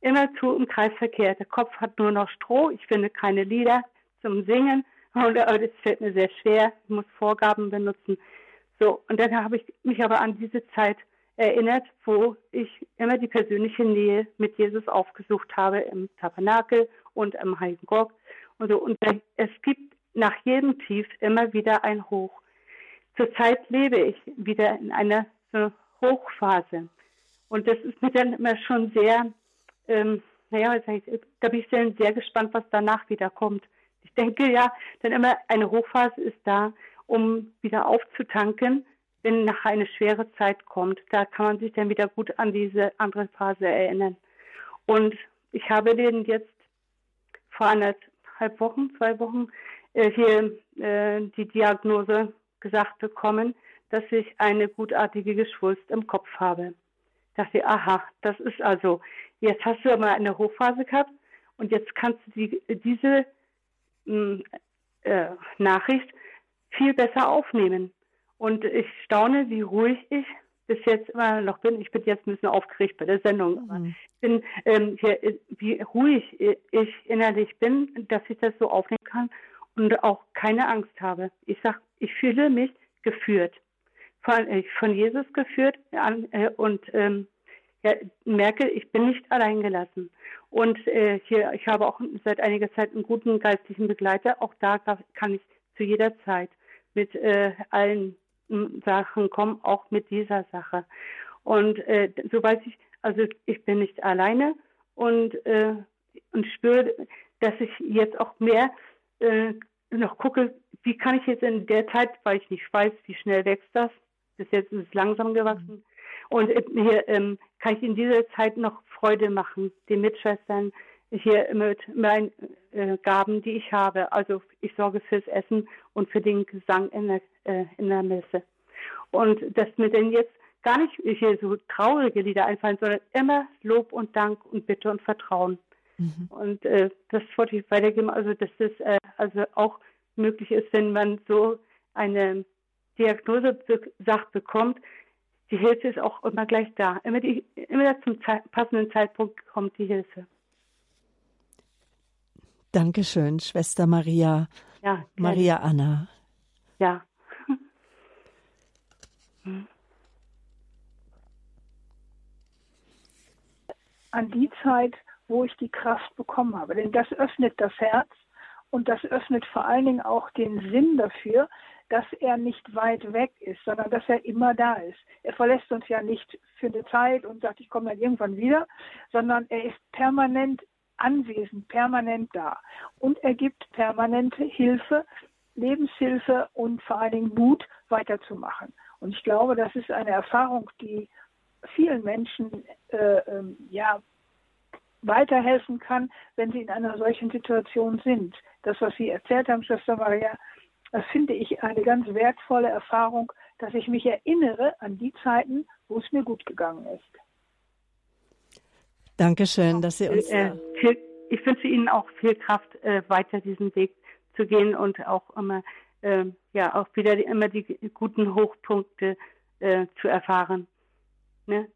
Speaker 7: immerzu im Kreisverkehr. Der Kopf hat nur noch Stroh, ich finde keine Lieder zum Singen [LAUGHS] und das fällt mir sehr schwer. Ich muss Vorgaben benutzen. So, und dann habe ich mich aber an diese Zeit erinnert, wo ich immer die persönliche Nähe mit Jesus aufgesucht habe im Tabernakel und im Heiligen Gott. Und, so. und es gibt nach jedem Tief immer wieder ein Hoch. Zurzeit lebe ich wieder in einer so Hochphase. Und das ist mir dann immer schon sehr, ähm, naja, da bin ich sehr, sehr gespannt, was danach wieder kommt. Ich denke ja, dann immer eine Hochphase ist da, um wieder aufzutanken, wenn nachher eine schwere Zeit kommt. Da kann man sich dann wieder gut an diese andere Phase erinnern. Und ich habe den jetzt vor anderthalb Wochen, zwei Wochen äh, hier äh, die Diagnose gesagt bekommen, dass ich eine gutartige Geschwulst im Kopf habe. Da dachte ich, aha, das ist also, jetzt hast du mal eine Hochphase gehabt und jetzt kannst du die, diese mh, hm, äh, Nachricht viel besser aufnehmen. Und ich staune, wie ruhig ich bis jetzt immer noch bin. Ich bin jetzt ein bisschen aufgeregt bei der Sendung. Mhm. Ich bin, ähm, hier, wie ruhig ich innerlich bin, dass ich das so aufnehmen kann und auch keine Angst habe. Ich sag, ich fühle mich geführt. Von, äh, von Jesus geführt an, äh, und ähm, ja, merke, ich bin nicht allein gelassen. Und äh, hier, ich habe auch seit einiger Zeit einen guten geistlichen Begleiter. Auch da kann ich zu jeder Zeit mit äh, allen Sachen kommen, auch mit dieser Sache. Und äh, so weiß ich, also ich bin nicht alleine und, äh, und spüre, dass ich jetzt auch mehr äh, noch gucke, wie kann ich jetzt in der Zeit, weil ich nicht weiß, wie schnell wächst das, bis jetzt ist es langsam gewachsen, und äh, hier ähm, kann ich in dieser Zeit noch Freude machen, den Mitschwestern, hier mit meinen äh, Gaben, die ich habe. Also ich sorge fürs Essen und für den Gesang in der, äh, in der Messe. Und dass mir denn jetzt gar nicht hier so traurige Lieder einfallen, sondern immer Lob und Dank und Bitte und Vertrauen. Mhm. Und äh, das wollte ich weitergeben, also dass das äh, also auch möglich ist, wenn man so eine Diagnose sagt bekommt, die Hilfe ist auch immer gleich da. Immer, die, immer zum passenden Zeitpunkt kommt die Hilfe.
Speaker 1: Dankeschön, Schwester Maria. Ja, Maria Anna.
Speaker 7: Ja. [LAUGHS]
Speaker 2: An die Zeit, wo ich die Kraft bekommen habe. Denn das öffnet das Herz und das öffnet vor allen Dingen auch den Sinn dafür, dass er nicht weit weg ist, sondern dass er immer da ist. Er verlässt uns ja nicht für eine Zeit und sagt, ich komme dann irgendwann wieder, sondern er ist permanent anwesend, permanent da. Und er gibt permanente Hilfe, Lebenshilfe und vor allen Dingen Mut, weiterzumachen. Und ich glaube, das ist eine Erfahrung, die vielen Menschen äh, ähm, ja, weiterhelfen kann, wenn sie in einer solchen Situation sind. Das, was Sie erzählt haben, Schwester Maria, das finde ich eine ganz wertvolle Erfahrung, dass ich mich erinnere an die Zeiten, wo es mir gut gegangen ist.
Speaker 1: Dankeschön, dass Sie uns. Äh,
Speaker 7: viel, ich wünsche Ihnen auch viel Kraft, äh, weiter diesen Weg zu gehen und auch immer, äh, ja, auch wieder die, immer die guten Hochpunkte äh, zu erfahren.
Speaker 1: Ne?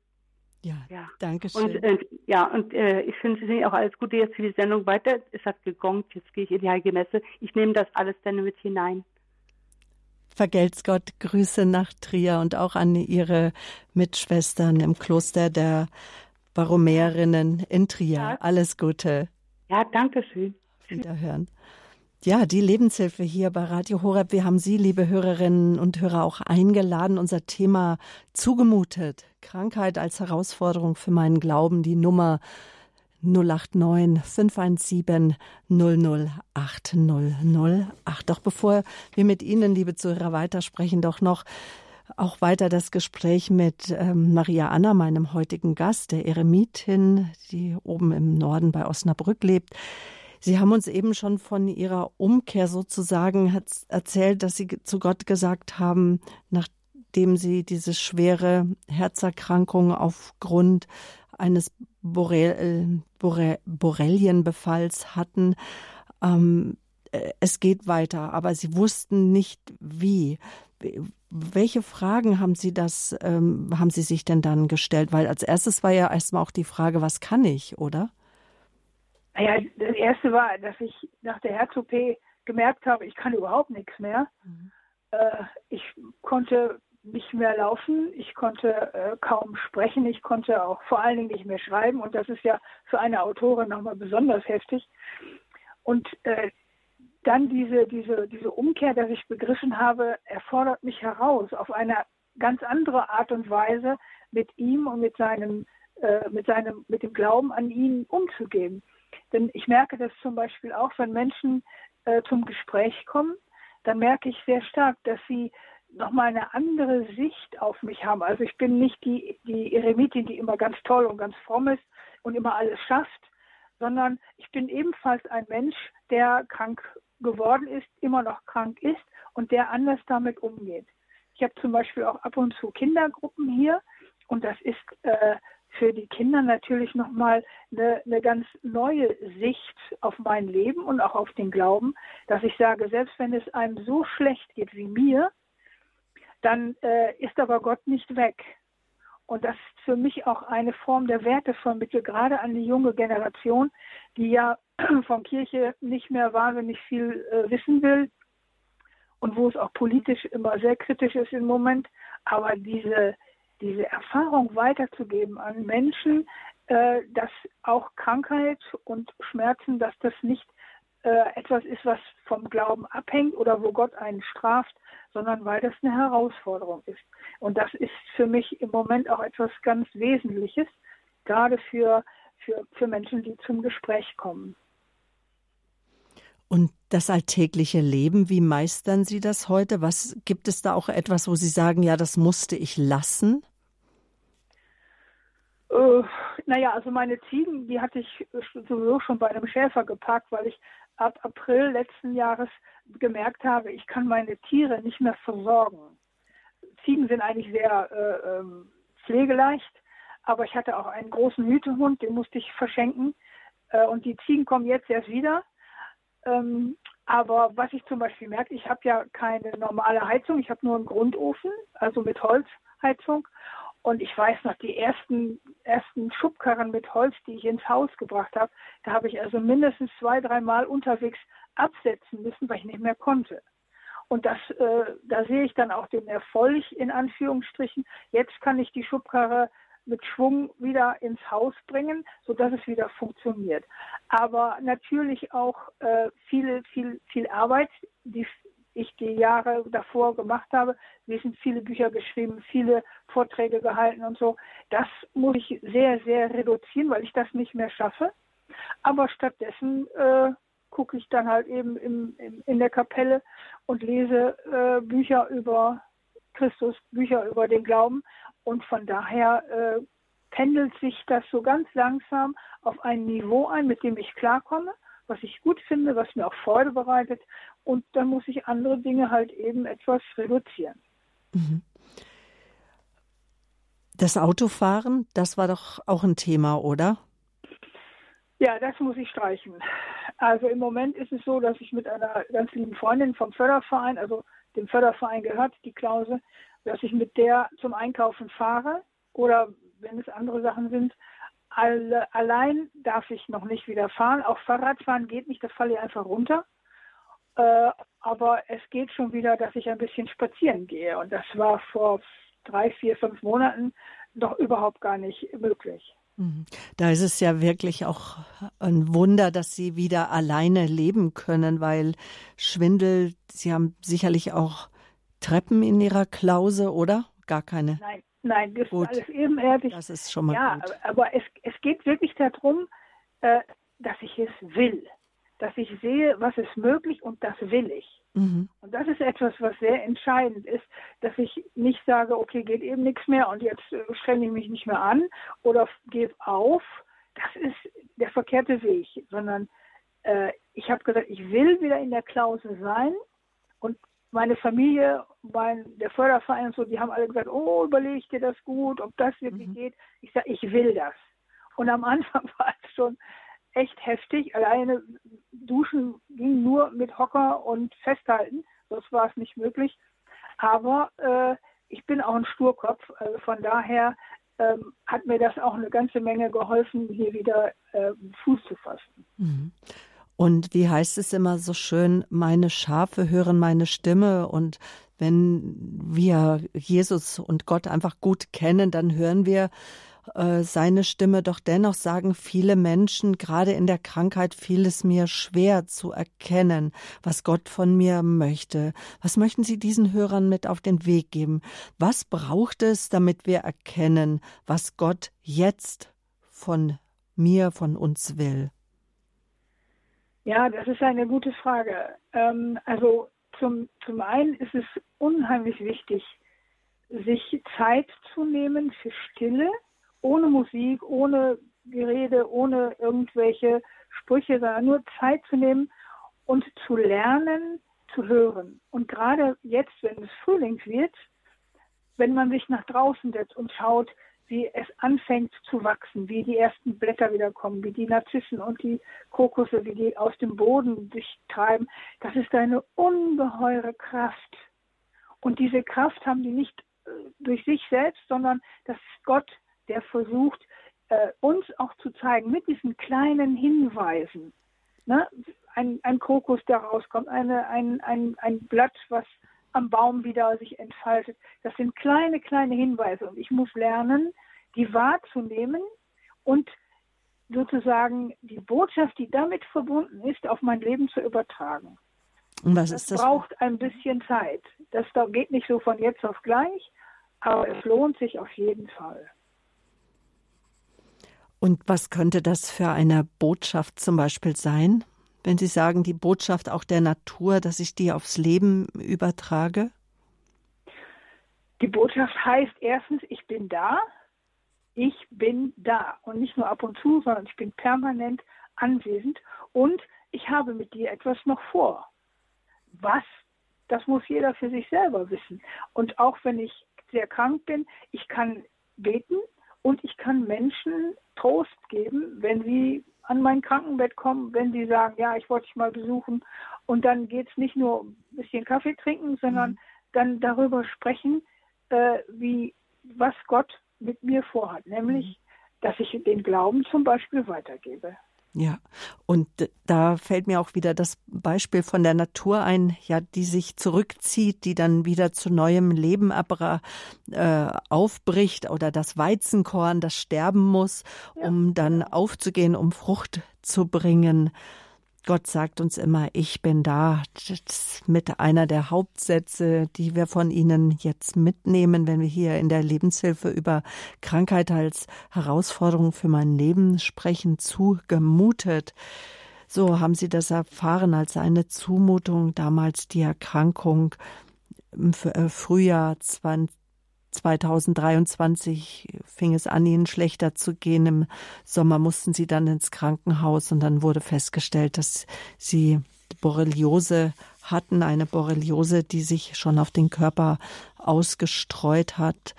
Speaker 1: Ja, ja, danke schön.
Speaker 7: Und, äh, ja, und äh, ich wünsche Ihnen auch alles Gute jetzt für die Sendung weiter. Es hat gegongt, jetzt gehe ich in die Heilige Messe. Ich nehme das alles dann mit hinein.
Speaker 1: Vergelt's Gott, Grüße nach Trier und auch an Ihre Mitschwestern im Kloster der Baromäerinnen in Trier. Ja. Alles Gute.
Speaker 7: Ja, danke schön.
Speaker 1: Wiederhören. Ja, die Lebenshilfe hier bei Radio Horeb. Wir haben Sie, liebe Hörerinnen und Hörer, auch eingeladen, unser Thema zugemutet. Krankheit als Herausforderung für meinen Glauben. Die Nummer 089 517 008 008. Doch bevor wir mit Ihnen, liebe Zuhörer, weitersprechen, doch noch auch weiter das Gespräch mit ähm, Maria Anna, meinem heutigen Gast, der Eremitin, die oben im Norden bei Osnabrück lebt. Sie haben uns eben schon von Ihrer Umkehr sozusagen erzählt, dass Sie zu Gott gesagt haben, nachdem Sie diese schwere Herzerkrankung aufgrund eines Borrel, Borrel, Borrelienbefalls hatten. Ähm, äh, es geht weiter, aber Sie wussten nicht wie. Welche Fragen haben Sie das, ähm, haben Sie sich denn dann gestellt? Weil als erstes war ja erstmal auch die Frage, was kann ich, oder?
Speaker 2: Ja, das erste war, dass ich nach der Herz-OP gemerkt habe, ich kann überhaupt nichts mehr. Mhm. Äh, ich konnte nicht mehr laufen, ich konnte äh, kaum sprechen, ich konnte auch vor allen Dingen nicht mehr schreiben und das ist ja für eine Autorin nochmal besonders heftig. Und äh, dann diese, diese, diese Umkehr, dass ich begriffen habe, erfordert mich heraus auf eine ganz andere Art und Weise mit ihm und mit seinem, äh, mit seinem, mit dem Glauben an ihn umzugehen. Denn ich merke das zum Beispiel auch, wenn Menschen äh, zum Gespräch kommen, dann merke ich sehr stark, dass sie nochmal eine andere Sicht auf mich haben. Also ich bin nicht die, die Eremitin, die immer ganz toll und ganz fromm ist und immer alles schafft, sondern ich bin ebenfalls ein Mensch, der krank geworden ist, immer noch krank ist und der anders damit umgeht. Ich habe zum Beispiel auch ab und zu Kindergruppen hier und das ist äh, für die Kinder natürlich nochmal eine, eine ganz neue Sicht auf mein Leben und auch auf den Glauben, dass ich sage, selbst wenn es einem so schlecht geht wie mir, dann äh, ist aber Gott nicht weg. Und das ist für mich auch eine Form der Wertevermittlung, gerade an die junge Generation, die ja [CLEARS THROAT] von Kirche nicht mehr wahnsinnig viel äh, wissen will und wo es auch politisch immer sehr kritisch ist im Moment. Aber diese, diese Erfahrung weiterzugeben an Menschen, äh, dass auch Krankheit und Schmerzen, dass das nicht äh, etwas ist, was vom Glauben abhängt oder wo Gott einen straft, sondern weil das eine Herausforderung ist. Und das ist für mich im Moment auch etwas ganz Wesentliches, gerade für, für, für Menschen, die zum Gespräch kommen.
Speaker 1: Und das alltägliche Leben, wie meistern Sie das heute? Was gibt es da auch etwas, wo Sie sagen, ja, das musste ich lassen?
Speaker 2: Äh, naja, also meine Ziegen, die hatte ich sowieso schon bei einem Schäfer geparkt, weil ich ab April letzten Jahres gemerkt habe, ich kann meine Tiere nicht mehr versorgen. Ziegen sind eigentlich sehr äh, ähm, pflegeleicht, aber ich hatte auch einen großen Hütehund, den musste ich verschenken. Äh, und die Ziegen kommen jetzt erst wieder. Ähm, aber was ich zum Beispiel merke, ich habe ja keine normale Heizung, ich habe nur einen Grundofen, also mit Holzheizung. Und ich weiß noch, die ersten, ersten Schubkarren mit Holz, die ich ins Haus gebracht habe, da habe ich also mindestens zwei, dreimal unterwegs absetzen müssen, weil ich nicht mehr konnte. Und das, äh, da sehe ich dann auch den Erfolg in Anführungsstrichen. Jetzt kann ich die Schubkarre mit Schwung wieder ins Haus bringen, sodass es wieder funktioniert. Aber natürlich auch äh, viel, viel, viel Arbeit, die ich die Jahre davor gemacht habe. Wir sind viele Bücher geschrieben, viele Vorträge gehalten und so. Das muss ich sehr, sehr reduzieren, weil ich das nicht mehr schaffe. Aber stattdessen äh, gucke ich dann halt eben im, im, in der Kapelle und lese äh, Bücher über Christus, Bücher über den Glauben. Und von daher äh, pendelt sich das so ganz langsam auf ein Niveau ein, mit dem ich klarkomme was ich gut finde, was mir auch Freude bereitet. Und dann muss ich andere Dinge halt eben etwas reduzieren. Mhm.
Speaker 1: Das Autofahren, das war doch auch ein Thema, oder?
Speaker 2: Ja, das muss ich streichen. Also im Moment ist es so, dass ich mit einer ganz lieben Freundin vom Förderverein, also dem Förderverein gehört, die Klause, dass ich mit der zum Einkaufen fahre oder wenn es andere Sachen sind, alle, allein darf ich noch nicht wieder fahren. Auch Fahrradfahren geht nicht, da falle ich einfach runter. Äh, aber es geht schon wieder, dass ich ein bisschen spazieren gehe. Und das war vor drei, vier, fünf Monaten doch überhaupt gar nicht möglich.
Speaker 1: Mhm. Da ist es ja wirklich auch ein Wunder, dass Sie wieder alleine leben können, weil Schwindel, Sie haben sicherlich auch Treppen in Ihrer Klause, oder? Gar keine.
Speaker 2: Nein, nein, das gut. ist alles ebenerdig.
Speaker 1: Das ist schon mal
Speaker 2: ja,
Speaker 1: gut.
Speaker 2: aber es, es geht wirklich darum, äh, dass ich es will. Dass ich sehe, was ist möglich und das will ich. Mhm. Und das ist etwas, was sehr entscheidend ist, dass ich nicht sage, okay, geht eben nichts mehr und jetzt äh, strenge ich mich nicht mehr an oder gebe auf. Das ist der verkehrte Weg, sondern äh, ich habe gesagt, ich will wieder in der Klause sein und meine Familie, mein, der Förderverein und so, die haben alle gesagt, oh, überleg dir das gut, ob das wirklich mhm. geht. Ich sage, ich will das. Und am Anfang [LAUGHS] war es schon echt heftig. Alleine duschen ging nur mit Hocker und Festhalten, sonst war es nicht möglich. Aber äh, ich bin auch ein Sturkopf, also von daher ähm, hat mir das auch eine ganze Menge geholfen, hier wieder äh, Fuß zu fassen.
Speaker 1: Mhm. Und wie heißt es immer so schön, meine Schafe hören meine Stimme und wenn wir Jesus und Gott einfach gut kennen, dann hören wir äh, seine Stimme. Doch dennoch sagen viele Menschen, gerade in der Krankheit, fiel es mir schwer zu erkennen, was Gott von mir möchte. Was möchten Sie diesen Hörern mit auf den Weg geben? Was braucht es, damit wir erkennen, was Gott jetzt von mir, von uns will?
Speaker 2: Ja, das ist eine gute Frage. Ähm, also zum, zum einen ist es unheimlich wichtig, sich Zeit zu nehmen für Stille, ohne Musik, ohne Gerede, ohne irgendwelche Sprüche, sondern nur Zeit zu nehmen und zu lernen, zu hören. Und gerade jetzt, wenn es Frühling wird, wenn man sich nach draußen setzt und schaut, wie es anfängt zu wachsen, wie die ersten Blätter wieder kommen, wie die Narzissen und die Kokosse, wie die aus dem Boden sich treiben. Das ist eine ungeheure Kraft. Und diese Kraft haben die nicht äh, durch sich selbst, sondern das ist Gott, der versucht, äh, uns auch zu zeigen, mit diesen kleinen Hinweisen. Ne? Ein, ein Kokos, der rauskommt, eine, ein, ein, ein Blatt, was am Baum wieder sich entfaltet. Das sind kleine, kleine Hinweise und ich muss lernen, die wahrzunehmen und sozusagen die Botschaft, die damit verbunden ist, auf mein Leben zu übertragen.
Speaker 1: Und was das ist das?
Speaker 2: braucht ein bisschen Zeit. Das geht nicht so von jetzt auf gleich, aber es lohnt sich auf jeden Fall.
Speaker 1: Und was könnte das für eine Botschaft zum Beispiel sein? wenn Sie sagen, die Botschaft auch der Natur, dass ich die aufs Leben übertrage?
Speaker 2: Die Botschaft heißt erstens, ich bin da, ich bin da und nicht nur ab und zu, sondern ich bin permanent anwesend und ich habe mit dir etwas noch vor. Was? Das muss jeder für sich selber wissen. Und auch wenn ich sehr krank bin, ich kann beten und ich kann Menschen Trost geben, wenn sie an mein Krankenbett kommen, wenn sie sagen, ja, ich wollte dich mal besuchen. Und dann geht es nicht nur ein bisschen Kaffee trinken, sondern mhm. dann darüber sprechen, äh, wie was Gott mit mir vorhat, nämlich, mhm. dass ich den Glauben zum Beispiel weitergebe.
Speaker 1: Ja, und da fällt mir auch wieder das Beispiel von der Natur ein, ja, die sich zurückzieht, die dann wieder zu neuem Leben aber, äh, aufbricht oder das Weizenkorn, das sterben muss, um dann aufzugehen, um Frucht zu bringen. Gott sagt uns immer, ich bin da. Das ist mit einer der Hauptsätze, die wir von Ihnen jetzt mitnehmen, wenn wir hier in der Lebenshilfe über Krankheit als Herausforderung für mein Leben sprechen, zugemutet. So haben Sie das erfahren als eine Zumutung, damals die Erkrankung im äh, Frühjahr 20, 2023 fing es an, ihnen schlechter zu gehen. Im Sommer mussten sie dann ins Krankenhaus und dann wurde festgestellt, dass sie Borreliose hatten, eine Borreliose, die sich schon auf den Körper ausgestreut hat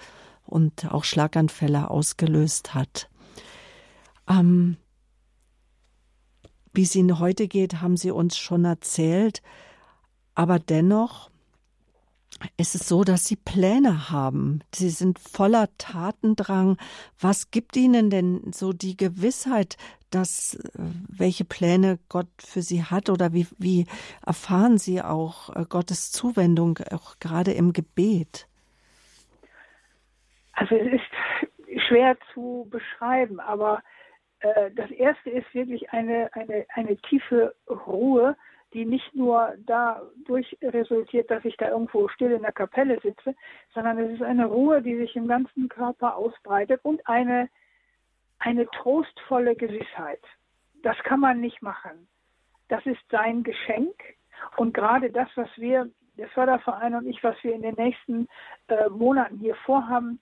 Speaker 1: und auch Schlaganfälle ausgelöst hat. Ähm, wie es Ihnen heute geht, haben Sie uns schon erzählt, aber dennoch ist es so, dass Sie Pläne haben. Sie sind voller Tatendrang. Was gibt Ihnen denn so die Gewissheit, dass äh, welche Pläne Gott für Sie hat oder wie, wie erfahren Sie auch äh, Gottes Zuwendung auch gerade im Gebet?
Speaker 2: Also es ist schwer zu beschreiben, aber äh, das erste ist wirklich eine, eine, eine tiefe Ruhe, die nicht nur dadurch resultiert, dass ich da irgendwo still in der Kapelle sitze, sondern es ist eine Ruhe, die sich im ganzen Körper ausbreitet und eine, eine trostvolle Gewissheit. Das kann man nicht machen. Das ist sein Geschenk. Und gerade das, was wir, der Förderverein und ich, was wir in den nächsten äh, Monaten hier vorhaben,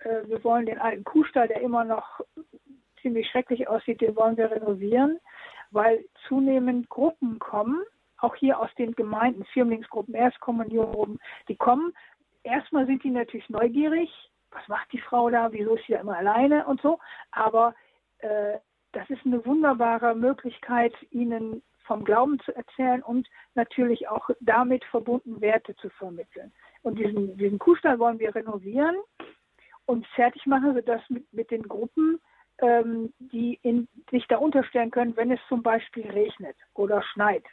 Speaker 2: äh, wir wollen den alten Kuhstall, der immer noch ziemlich schrecklich aussieht, den wollen wir renovieren weil zunehmend Gruppen kommen, auch hier aus den Gemeinden, Firmlingsgruppen, Erstkommunionengruppen, die kommen. Erstmal sind die natürlich neugierig, was macht die Frau da, wieso ist sie da immer alleine und so, aber äh, das ist eine wunderbare Möglichkeit, ihnen vom Glauben zu erzählen und natürlich auch damit verbunden Werte zu vermitteln. Und diesen, diesen Kuhstall wollen wir renovieren und fertig machen, sodass mit, mit den Gruppen ähm, die in, sich da unterstellen können, wenn es zum Beispiel regnet oder schneit.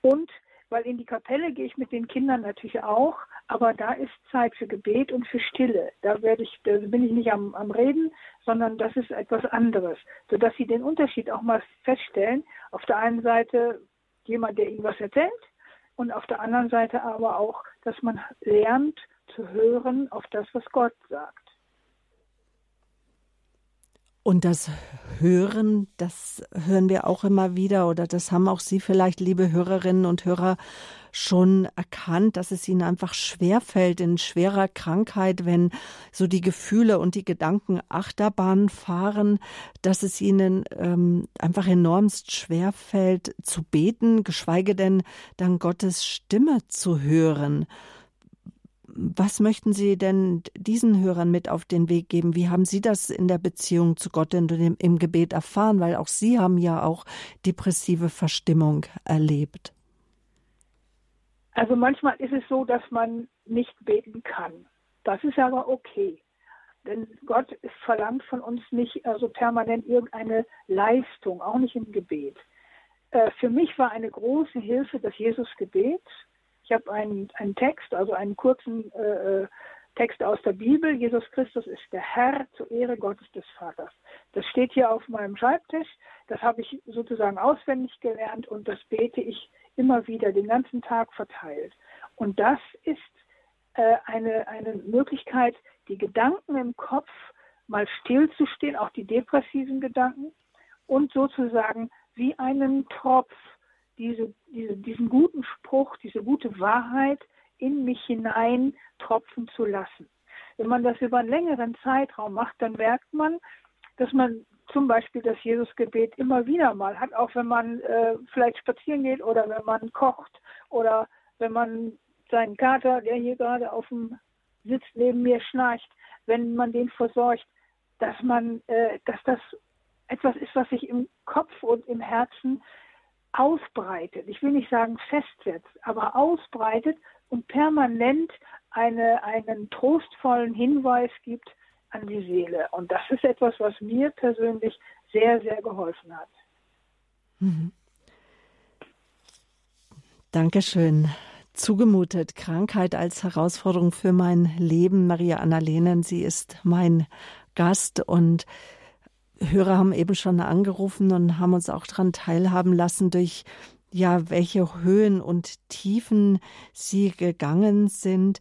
Speaker 2: Und weil in die Kapelle gehe ich mit den Kindern natürlich auch, aber da ist Zeit für Gebet und für Stille. Da ich, da bin ich nicht am, am Reden, sondern das ist etwas anderes, sodass sie den Unterschied auch mal feststellen. Auf der einen Seite jemand, der ihnen was erzählt, und auf der anderen Seite aber auch, dass man lernt zu hören auf das, was Gott sagt.
Speaker 1: Und das Hören, das hören wir auch immer wieder oder das haben auch Sie vielleicht, liebe Hörerinnen und Hörer, schon erkannt, dass es Ihnen einfach schwerfällt in schwerer Krankheit, wenn so die Gefühle und die Gedanken Achterbahn fahren, dass es Ihnen ähm, einfach enormst schwerfällt zu beten, geschweige denn dann Gottes Stimme zu hören. Was möchten Sie denn diesen Hörern mit auf den Weg geben? Wie haben Sie das in der Beziehung zu Gott und im Gebet erfahren? Weil auch Sie haben ja auch depressive Verstimmung erlebt.
Speaker 2: Also manchmal ist es so, dass man nicht beten kann. Das ist aber okay. Denn Gott verlangt von uns nicht also permanent irgendeine Leistung, auch nicht im Gebet. Äh, für mich war eine große Hilfe das Jesusgebet ich habe einen, einen Text, also einen kurzen äh, äh, Text aus der Bibel. Jesus Christus ist der Herr zur Ehre Gottes des Vaters. Das steht hier auf meinem Schreibtisch. Das habe ich sozusagen auswendig gelernt und das bete ich immer wieder den ganzen Tag verteilt. Und das ist äh, eine, eine Möglichkeit, die Gedanken im Kopf mal stillzustehen, auch die depressiven Gedanken und sozusagen wie einen Tropf diese, diese, diesen guten Spruch, diese gute Wahrheit in mich hinein tropfen zu lassen. Wenn man das über einen längeren Zeitraum macht, dann merkt man, dass man zum Beispiel das Jesusgebet immer wieder mal hat, auch wenn man äh, vielleicht spazieren geht oder wenn man kocht oder wenn man seinen Kater, der hier gerade auf dem Sitz neben mir schnarcht, wenn man den versorgt, dass man, äh, dass das etwas ist, was sich im Kopf und im Herzen ausbreitet, ich will nicht sagen festsetzt, aber ausbreitet und permanent eine, einen trostvollen Hinweis gibt an die Seele. Und das ist etwas, was mir persönlich sehr, sehr geholfen hat. Mhm.
Speaker 1: Dankeschön. Zugemutet, Krankheit als Herausforderung für mein Leben. Maria Anna Lehnen, sie ist mein Gast und Hörer haben eben schon angerufen und haben uns auch daran teilhaben lassen, durch ja, welche Höhen und Tiefen sie gegangen sind,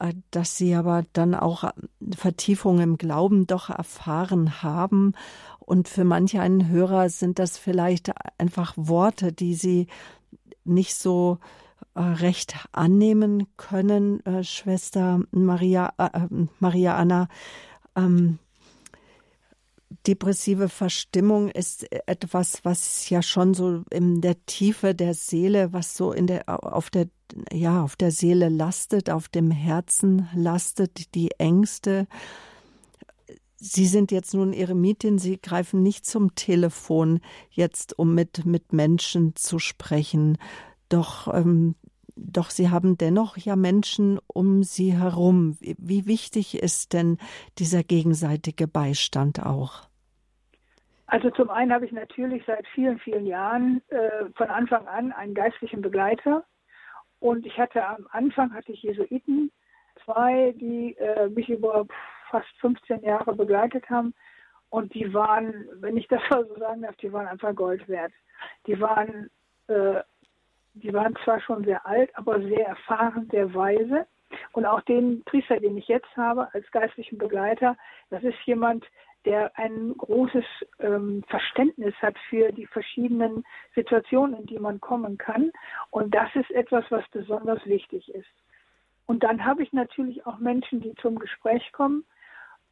Speaker 1: äh, dass sie aber dann auch äh, Vertiefung im Glauben doch erfahren haben. Und für manche einen Hörer sind das vielleicht einfach Worte, die sie nicht so äh, recht annehmen können, Schwester Maria, äh, Maria Anna. Ähm, depressive Verstimmung ist etwas, was ja schon so in der Tiefe der Seele, was so in der auf der ja auf der Seele lastet, auf dem Herzen lastet, die Ängste. Sie sind jetzt nun Eremitin, Sie greifen nicht zum Telefon jetzt, um mit mit Menschen zu sprechen. Doch ähm, doch Sie haben dennoch ja Menschen um Sie herum. Wie wichtig ist denn dieser gegenseitige Beistand auch?
Speaker 2: Also zum einen habe ich natürlich seit vielen, vielen Jahren äh, von Anfang an einen geistlichen Begleiter. Und ich hatte am Anfang hatte ich Jesuiten, zwei, die äh, mich über fast 15 Jahre begleitet haben. Und die waren, wenn ich das mal so sagen darf, die waren einfach Gold wert. Die waren, äh, die waren zwar schon sehr alt, aber sehr erfahren, sehr weise. Und auch den Priester, den ich jetzt habe als geistlichen Begleiter, das ist jemand, der ein großes ähm, Verständnis hat für die verschiedenen Situationen, in die man kommen kann. Und das ist etwas, was besonders wichtig ist. Und dann habe ich natürlich auch Menschen, die zum Gespräch kommen.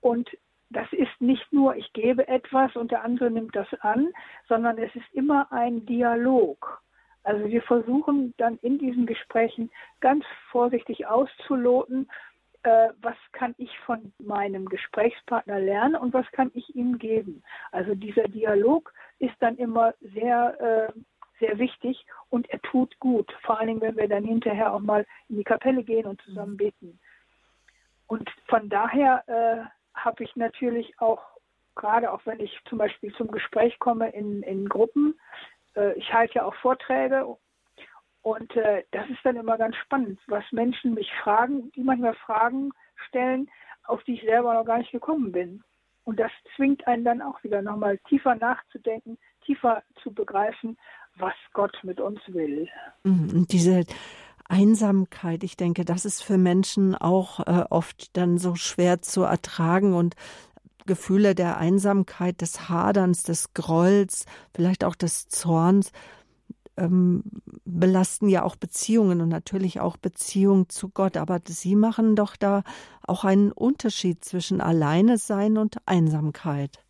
Speaker 2: Und das ist nicht nur, ich gebe etwas und der andere nimmt das an, sondern es ist immer ein Dialog. Also wir versuchen dann in diesen Gesprächen ganz vorsichtig auszuloten, äh, was kann ich von meinem Gesprächspartner lernen und was kann ich ihm geben. Also dieser Dialog ist dann immer sehr äh, sehr wichtig und er tut gut. Vor allen Dingen, wenn wir dann hinterher auch mal in die Kapelle gehen und zusammen beten. Und von daher äh, habe ich natürlich auch, gerade auch wenn ich zum Beispiel zum Gespräch komme in, in Gruppen, ich halte ja auch Vorträge und äh, das ist dann immer ganz spannend, was Menschen mich fragen, die manchmal Fragen stellen, auf die ich selber noch gar nicht gekommen bin. Und das zwingt einen dann auch wieder nochmal tiefer nachzudenken, tiefer zu begreifen, was Gott mit uns will.
Speaker 1: Mhm, und diese Einsamkeit, ich denke, das ist für Menschen auch äh, oft dann so schwer zu ertragen und Gefühle der Einsamkeit, des Haderns, des Grolls, vielleicht auch des Zorns ähm, belasten ja auch Beziehungen und natürlich auch Beziehungen zu Gott. Aber Sie machen doch da auch einen Unterschied zwischen Alleine sein und Einsamkeit.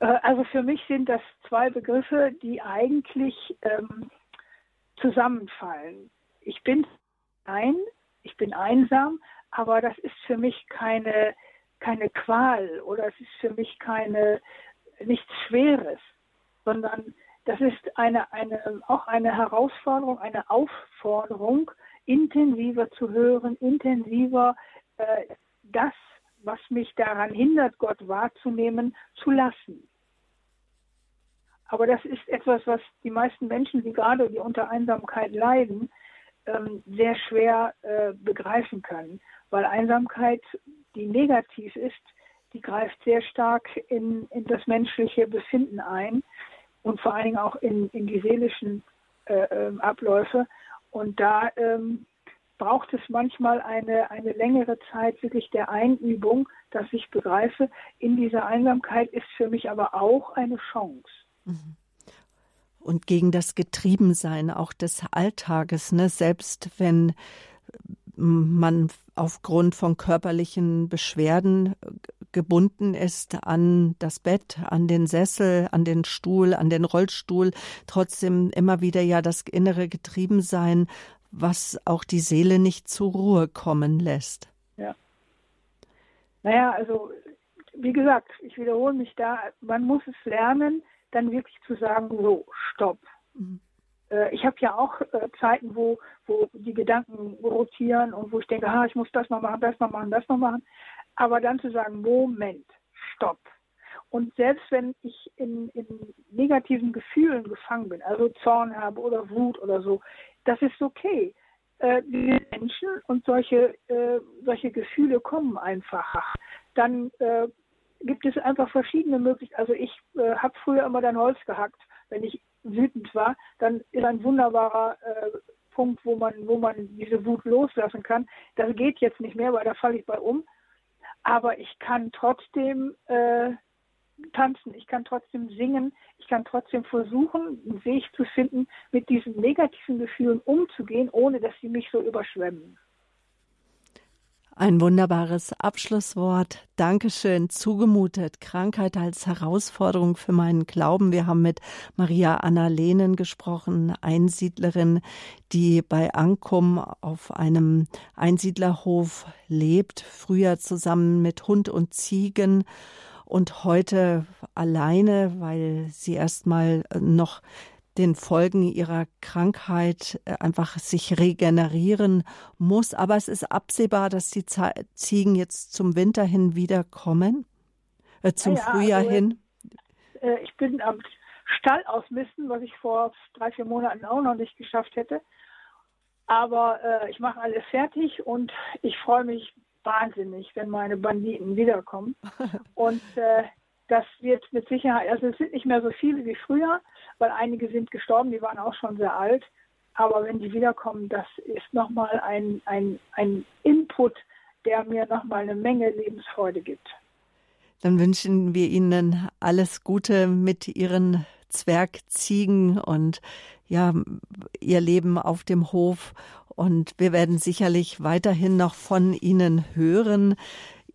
Speaker 2: Äh, also für mich sind das zwei Begriffe, die eigentlich ähm, zusammenfallen. Ich bin ein, ich bin einsam, aber das ist für mich keine, keine Qual oder es ist für mich keine nichts Schweres, sondern das ist eine, eine, auch eine Herausforderung, eine Aufforderung, intensiver zu hören, intensiver äh, das was mich daran hindert, Gott wahrzunehmen, zu lassen. Aber das ist etwas, was die meisten Menschen, die gerade die unter Einsamkeit leiden, ähm, sehr schwer äh, begreifen können, weil Einsamkeit, die negativ ist, die greift sehr stark in, in das menschliche Befinden ein und vor allen Dingen auch in, in die seelischen äh, ähm, Abläufe. Und da ähm, braucht es manchmal eine, eine längere Zeit wirklich der Einübung, dass ich begreife, in dieser Einsamkeit ist für mich aber auch eine Chance. Mhm.
Speaker 1: Und gegen das Getriebensein auch des Alltages, ne? selbst wenn man aufgrund von körperlichen Beschwerden gebunden ist an das Bett, an den Sessel, an den Stuhl, an den Rollstuhl, trotzdem immer wieder ja das innere Getriebensein was auch die Seele nicht zur Ruhe kommen lässt.
Speaker 2: Ja. Naja, also wie gesagt, ich wiederhole mich da, man muss es lernen, dann wirklich zu sagen, so, stopp. Mhm. Äh, ich habe ja auch äh, Zeiten, wo, wo die Gedanken rotieren und wo ich denke, ah, ich muss das noch machen, das noch machen, das noch machen. Aber dann zu sagen, Moment, stopp. Und selbst wenn ich in, in negativen Gefühlen gefangen bin, also Zorn habe oder Wut oder so, das ist okay. Äh, Menschen und solche, äh, solche Gefühle kommen einfach. Dann äh, gibt es einfach verschiedene Möglichkeiten. Also ich äh, habe früher immer dann Holz gehackt, wenn ich wütend war. Dann ist ein wunderbarer äh, Punkt, wo man, wo man diese Wut loslassen kann. Das geht jetzt nicht mehr, weil da falle ich bei um. Aber ich kann trotzdem äh, tanzen, ich kann trotzdem singen, ich kann trotzdem versuchen, einen Weg zu finden, mit diesen negativen Gefühlen umzugehen, ohne dass sie mich so überschwemmen.
Speaker 1: Ein wunderbares Abschlusswort. Dankeschön. Zugemutet. Krankheit als Herausforderung für meinen Glauben. Wir haben mit Maria Anna Lehnen gesprochen, Einsiedlerin, die bei Ankum auf einem Einsiedlerhof lebt, früher zusammen mit Hund und Ziegen und heute alleine, weil sie erstmal noch den Folgen ihrer Krankheit äh, einfach sich regenerieren muss. Aber es ist absehbar, dass die Ziegen jetzt zum Winter hin wiederkommen, äh, zum ja, Frühjahr also, hin.
Speaker 2: Äh, ich bin am Stall ausmisten, was ich vor drei, vier Monaten auch noch nicht geschafft hätte. Aber äh, ich mache alles fertig und ich freue mich wahnsinnig, wenn meine Banditen wiederkommen. [LAUGHS] Und äh, das wird mit Sicherheit, also es sind nicht mehr so viele wie früher, weil einige sind gestorben, die waren auch schon sehr alt. Aber wenn die wiederkommen, das ist nochmal ein, ein, ein Input, der mir nochmal eine Menge Lebensfreude gibt.
Speaker 1: Dann wünschen wir Ihnen alles Gute mit Ihren Zwergziegen und ja, Ihr Leben auf dem Hof. Und wir werden sicherlich weiterhin noch von Ihnen hören.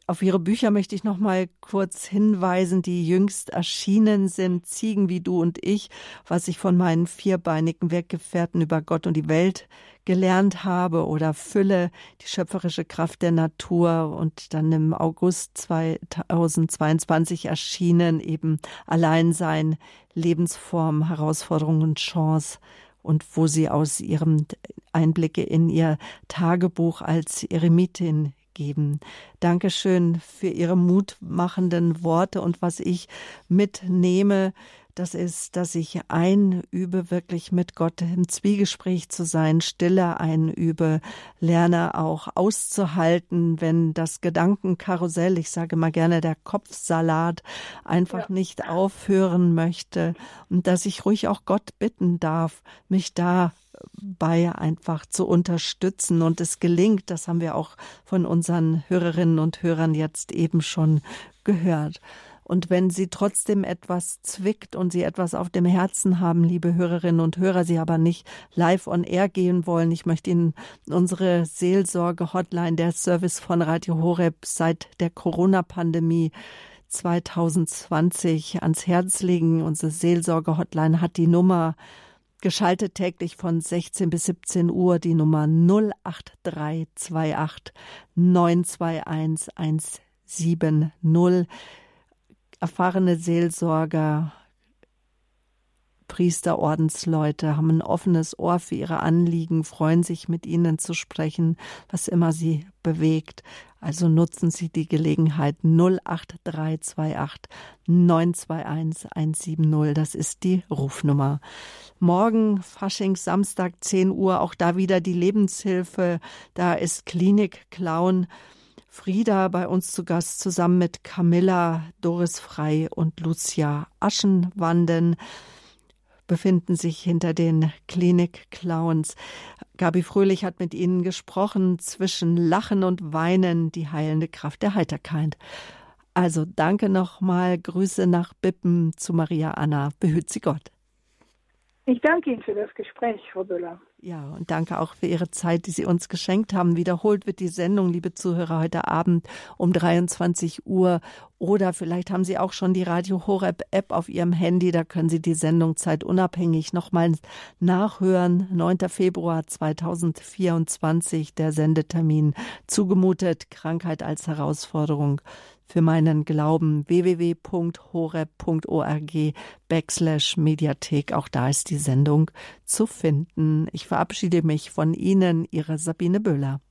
Speaker 1: Auf Ihre Bücher möchte ich noch mal kurz hinweisen, die jüngst erschienen sind, Ziegen wie du und ich, was ich von meinen vierbeinigen Weggefährten über Gott und die Welt gelernt habe. Oder Fülle, die schöpferische Kraft der Natur. Und dann im August 2022 erschienen eben Alleinsein, Lebensform, Herausforderung und Chance. Und wo sie aus ihrem Einblicke in ihr Tagebuch als Eremitin geben. Dankeschön für Ihre mutmachenden Worte und was ich mitnehme, das ist, dass ich einübe, wirklich mit Gott im Zwiegespräch zu sein, Stille einübe, lerne auch auszuhalten, wenn das Gedankenkarussell, ich sage mal gerne der Kopfsalat, einfach ja. nicht aufhören möchte und dass ich ruhig auch Gott bitten darf, mich da bei einfach zu unterstützen. Und es gelingt, das haben wir auch von unseren Hörerinnen und Hörern jetzt eben schon gehört. Und wenn Sie trotzdem etwas zwickt und Sie etwas auf dem Herzen haben, liebe Hörerinnen und Hörer, Sie aber nicht live on air gehen wollen, ich möchte Ihnen unsere Seelsorge-Hotline, der Service von Radio Horeb seit der Corona-Pandemie 2020 ans Herz legen. Unsere Seelsorge-Hotline hat die Nummer geschaltet täglich von 16 bis 17 Uhr die Nummer 08328 921 170 erfahrene Seelsorger, Priester, Ordensleute haben ein offenes Ohr für ihre Anliegen, freuen sich mit ihnen zu sprechen, was immer sie bewegt. Also nutzen Sie die Gelegenheit 08328 921 170. Das ist die Rufnummer. Morgen, Faschings, Samstag, 10 Uhr, auch da wieder die Lebenshilfe. Da ist Klinik Clown. Frieda bei uns zu Gast zusammen mit Camilla, Doris Frei und Lucia Aschenwanden befinden sich hinter den Klinik-Clowns. Gabi Fröhlich hat mit ihnen gesprochen zwischen Lachen und Weinen, die heilende Kraft der Heiterkeit. Also danke nochmal, Grüße nach Bippen zu Maria Anna. Behüt sie Gott.
Speaker 2: Ich danke Ihnen für das Gespräch, Frau Böller.
Speaker 1: Ja, und danke auch für Ihre Zeit, die Sie uns geschenkt haben. Wiederholt wird die Sendung, liebe Zuhörer, heute Abend um 23 Uhr. Oder vielleicht haben Sie auch schon die Radio Horeb App auf Ihrem Handy. Da können Sie die Sendung zeitunabhängig nochmal nachhören. 9. Februar 2024, der Sendetermin zugemutet. Krankheit als Herausforderung für meinen Glauben www.horeb.org backslash Mediathek. Auch da ist die Sendung zu finden. Ich verabschiede mich von Ihnen, Ihre Sabine Böhler.